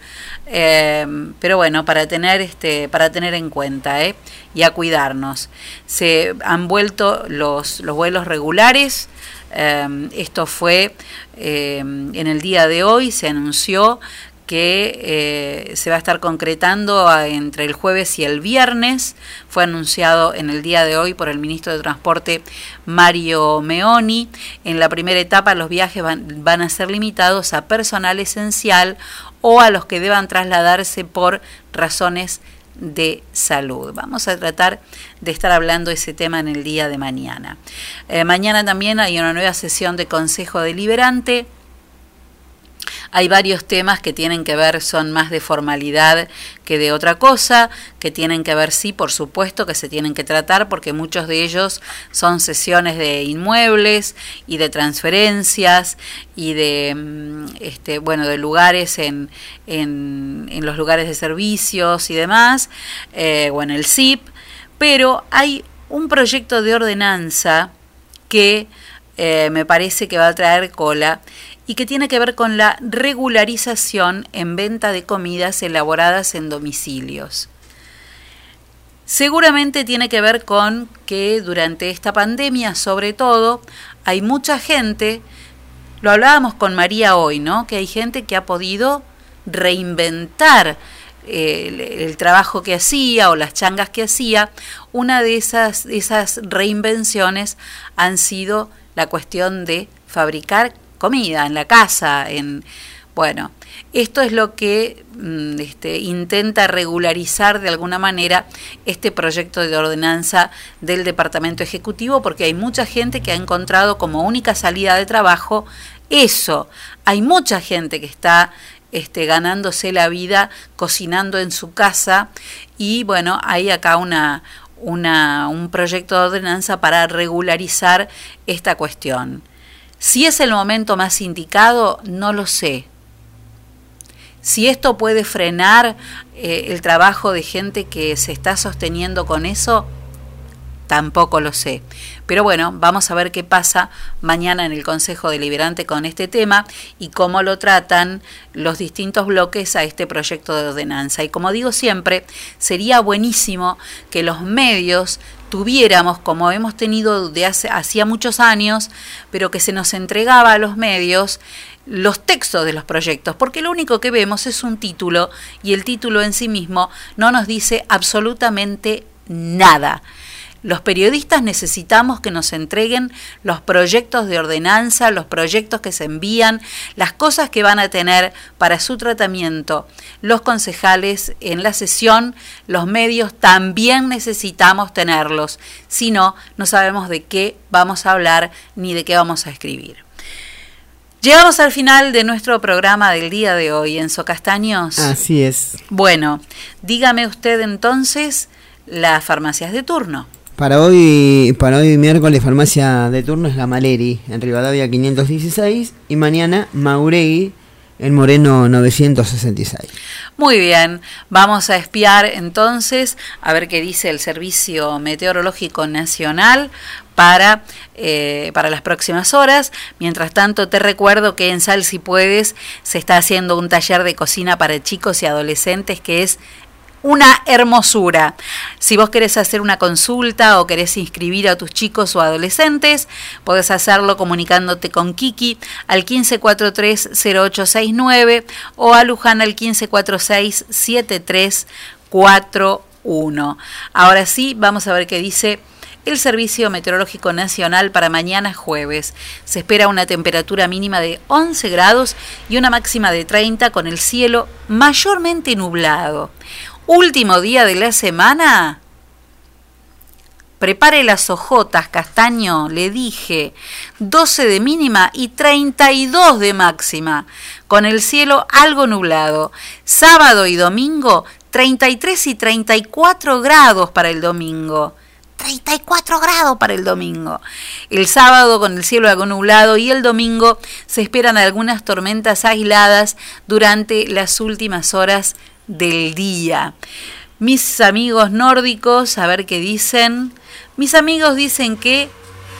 eh, pero bueno, para tener, este, para tener en cuenta, ¿eh? y a cuidarnos. Se han vuelto los, los vuelos regulares. Eh, esto fue en el día de hoy, se anunció que eh, se va a estar concretando entre el jueves y el viernes. Fue anunciado en el día de hoy por el ministro de Transporte Mario Meoni. En la primera etapa los viajes van, van a ser limitados a personal esencial o a los que deban trasladarse por razones de salud. Vamos a tratar de estar hablando ese tema en el día de mañana. Eh, mañana también hay una nueva sesión de Consejo Deliberante. Hay varios temas que tienen que ver, son más de formalidad que de otra cosa, que tienen que ver, sí, por supuesto, que se tienen que tratar, porque muchos de ellos son sesiones de inmuebles y de transferencias y de, mm, este, bueno, de lugares en, en, los lugares de servicios y demás, eh, o en el SIP, pero hay un proyecto de ordenanza que eh, me parece que va a traer cola y que tiene que ver con la regularización en venta de comidas elaboradas en domicilios. Seguramente tiene que ver con que durante esta pandemia, sobre todo, hay mucha gente, lo hablábamos con María hoy, ¿no? Que hay gente que ha podido reinventar eh, el, trabajo que hacía o las changas que hacía. Una de esas, esas reinvenciones han sido la cuestión de fabricar comida en la casa, en bueno, esto es lo que mm, este, intenta regularizar de alguna manera este proyecto de ordenanza del Departamento Ejecutivo, porque hay mucha gente que ha encontrado como única salida de trabajo eso. Hay mucha gente que está este, ganándose la vida cocinando en su casa y bueno, hay acá una, una, un proyecto de ordenanza para regularizar esta cuestión. Si es el momento más indicado, no lo sé. Si esto puede frenar eh, el trabajo de gente que se está sosteniendo con eso, tampoco lo sé. Pero bueno, vamos a ver qué pasa mañana en el Consejo Deliberante con este tema y cómo lo tratan los distintos bloques a este proyecto de ordenanza. Y como digo siempre, sería buenísimo que los medios tuviéramos, como hemos tenido de hace, hacía muchos años, pero que se nos entregaba a los medios los textos de los proyectos, porque lo único que vemos es un título y el título en sí mismo no nos dice absolutamente nada. Los periodistas necesitamos que nos entreguen los proyectos de ordenanza, los proyectos que se envían, las cosas que van a tener para su tratamiento los concejales en la sesión, los medios también necesitamos tenerlos, si no, no sabemos de qué vamos a hablar ni de qué vamos a escribir. Llegamos al final de nuestro programa del día de hoy, Enzo Castaños. Así es. Bueno, dígame usted entonces las farmacias de turno. Para hoy, para hoy miércoles, farmacia de turno es la Maleri, en Rivadavia 516, y mañana Mauregui, en Moreno 966. Muy bien, vamos a espiar entonces a ver qué dice el Servicio Meteorológico Nacional para, eh, para las próximas horas. Mientras tanto, te recuerdo que en Sal Si Puedes se está haciendo un taller de cocina para chicos y adolescentes que es una hermosura. Si vos querés hacer una consulta o querés inscribir a tus chicos o adolescentes, podés hacerlo comunicándote con Kiki al 1543-0869 o a Luján al 1546-7341. Ahora sí, vamos a ver qué dice el Servicio Meteorológico Nacional para mañana jueves. Se espera una temperatura mínima de 11 grados y una máxima de 30 con el cielo mayormente nublado. Último día de la semana. Prepare las hojotas, castaño, le dije. 12 de mínima y 32 de máxima, con el cielo algo nublado. Sábado y domingo, 33 y 34 grados para el domingo. 34 grados para el domingo. El sábado con el cielo algo nublado y el domingo se esperan algunas tormentas aisladas durante las últimas horas del día. Mis amigos nórdicos, a ver qué dicen. Mis amigos dicen que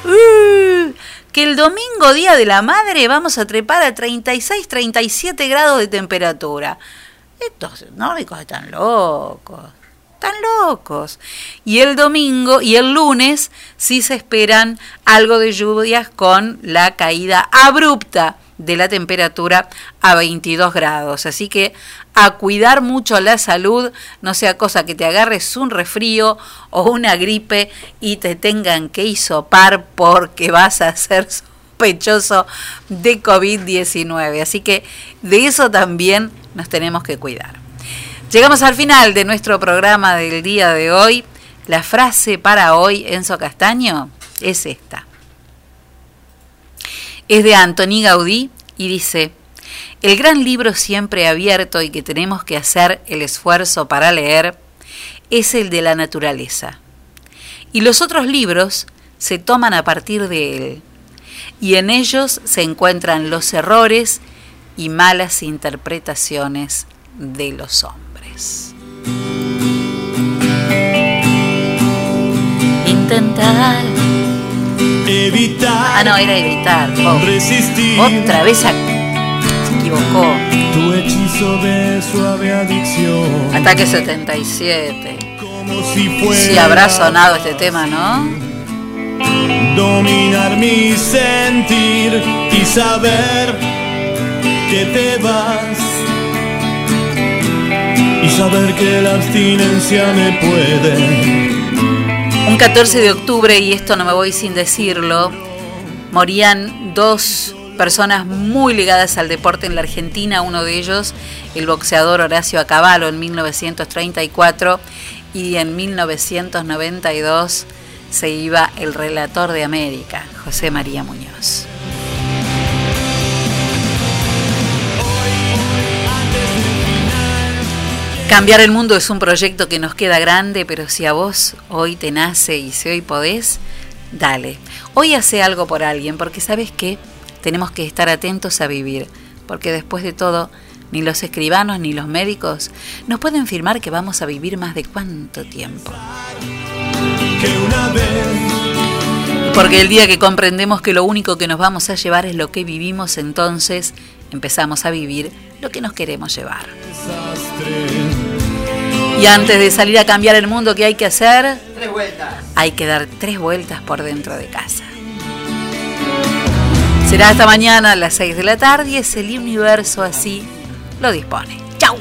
uh, que el domingo día de la madre vamos a trepar a 36, 37 grados de temperatura. Estos nórdicos están locos. Están locos. Y el domingo y el lunes sí se esperan algo de lluvias con la caída abrupta de la temperatura a 22 grados. Así que a cuidar mucho la salud, no sea cosa que te agarres un resfrío o una gripe y te tengan que hisopar porque vas a ser sospechoso de COVID-19. Así que de eso también nos tenemos que cuidar. Llegamos al final de nuestro programa del día de hoy. La frase para hoy, Enzo Castaño, es esta. Es de Antoni Gaudí y dice, el gran libro siempre abierto y que tenemos que hacer el esfuerzo para leer es el de la naturaleza. Y los otros libros se toman a partir de él. Y en ellos se encuentran los errores y malas interpretaciones de los hombres. Intentar evitar. Ah, no, era evitar. Oh. Resistir. Otra vez se equivocó. Tu hechizo de suave adicción. Ataque 77. Como si fuera. Sí, habrá sonado este tema, ¿no? Dominar mi sentir y saber que te vas. Y saber que la abstinencia me puede un 14 de octubre, y esto no me voy sin decirlo, morían dos personas muy ligadas al deporte en la Argentina, uno de ellos el boxeador Horacio Acabalo en 1934 y en 1992 se iba el relator de América, José María Muñoz. Cambiar el mundo es un proyecto que nos queda grande, pero si a vos hoy te nace y si hoy podés, dale. Hoy hace algo por alguien, porque sabes que tenemos que estar atentos a vivir, porque después de todo, ni los escribanos ni los médicos nos pueden firmar que vamos a vivir más de cuánto tiempo. Porque el día que comprendemos que lo único que nos vamos a llevar es lo que vivimos, entonces empezamos a vivir lo que nos queremos llevar. Y antes de salir a cambiar el mundo, ¿qué hay que hacer? Tres vueltas. Hay que dar tres vueltas por dentro de casa. Será hasta mañana a las 6 de la tarde y es el universo así lo dispone. ¡Chao!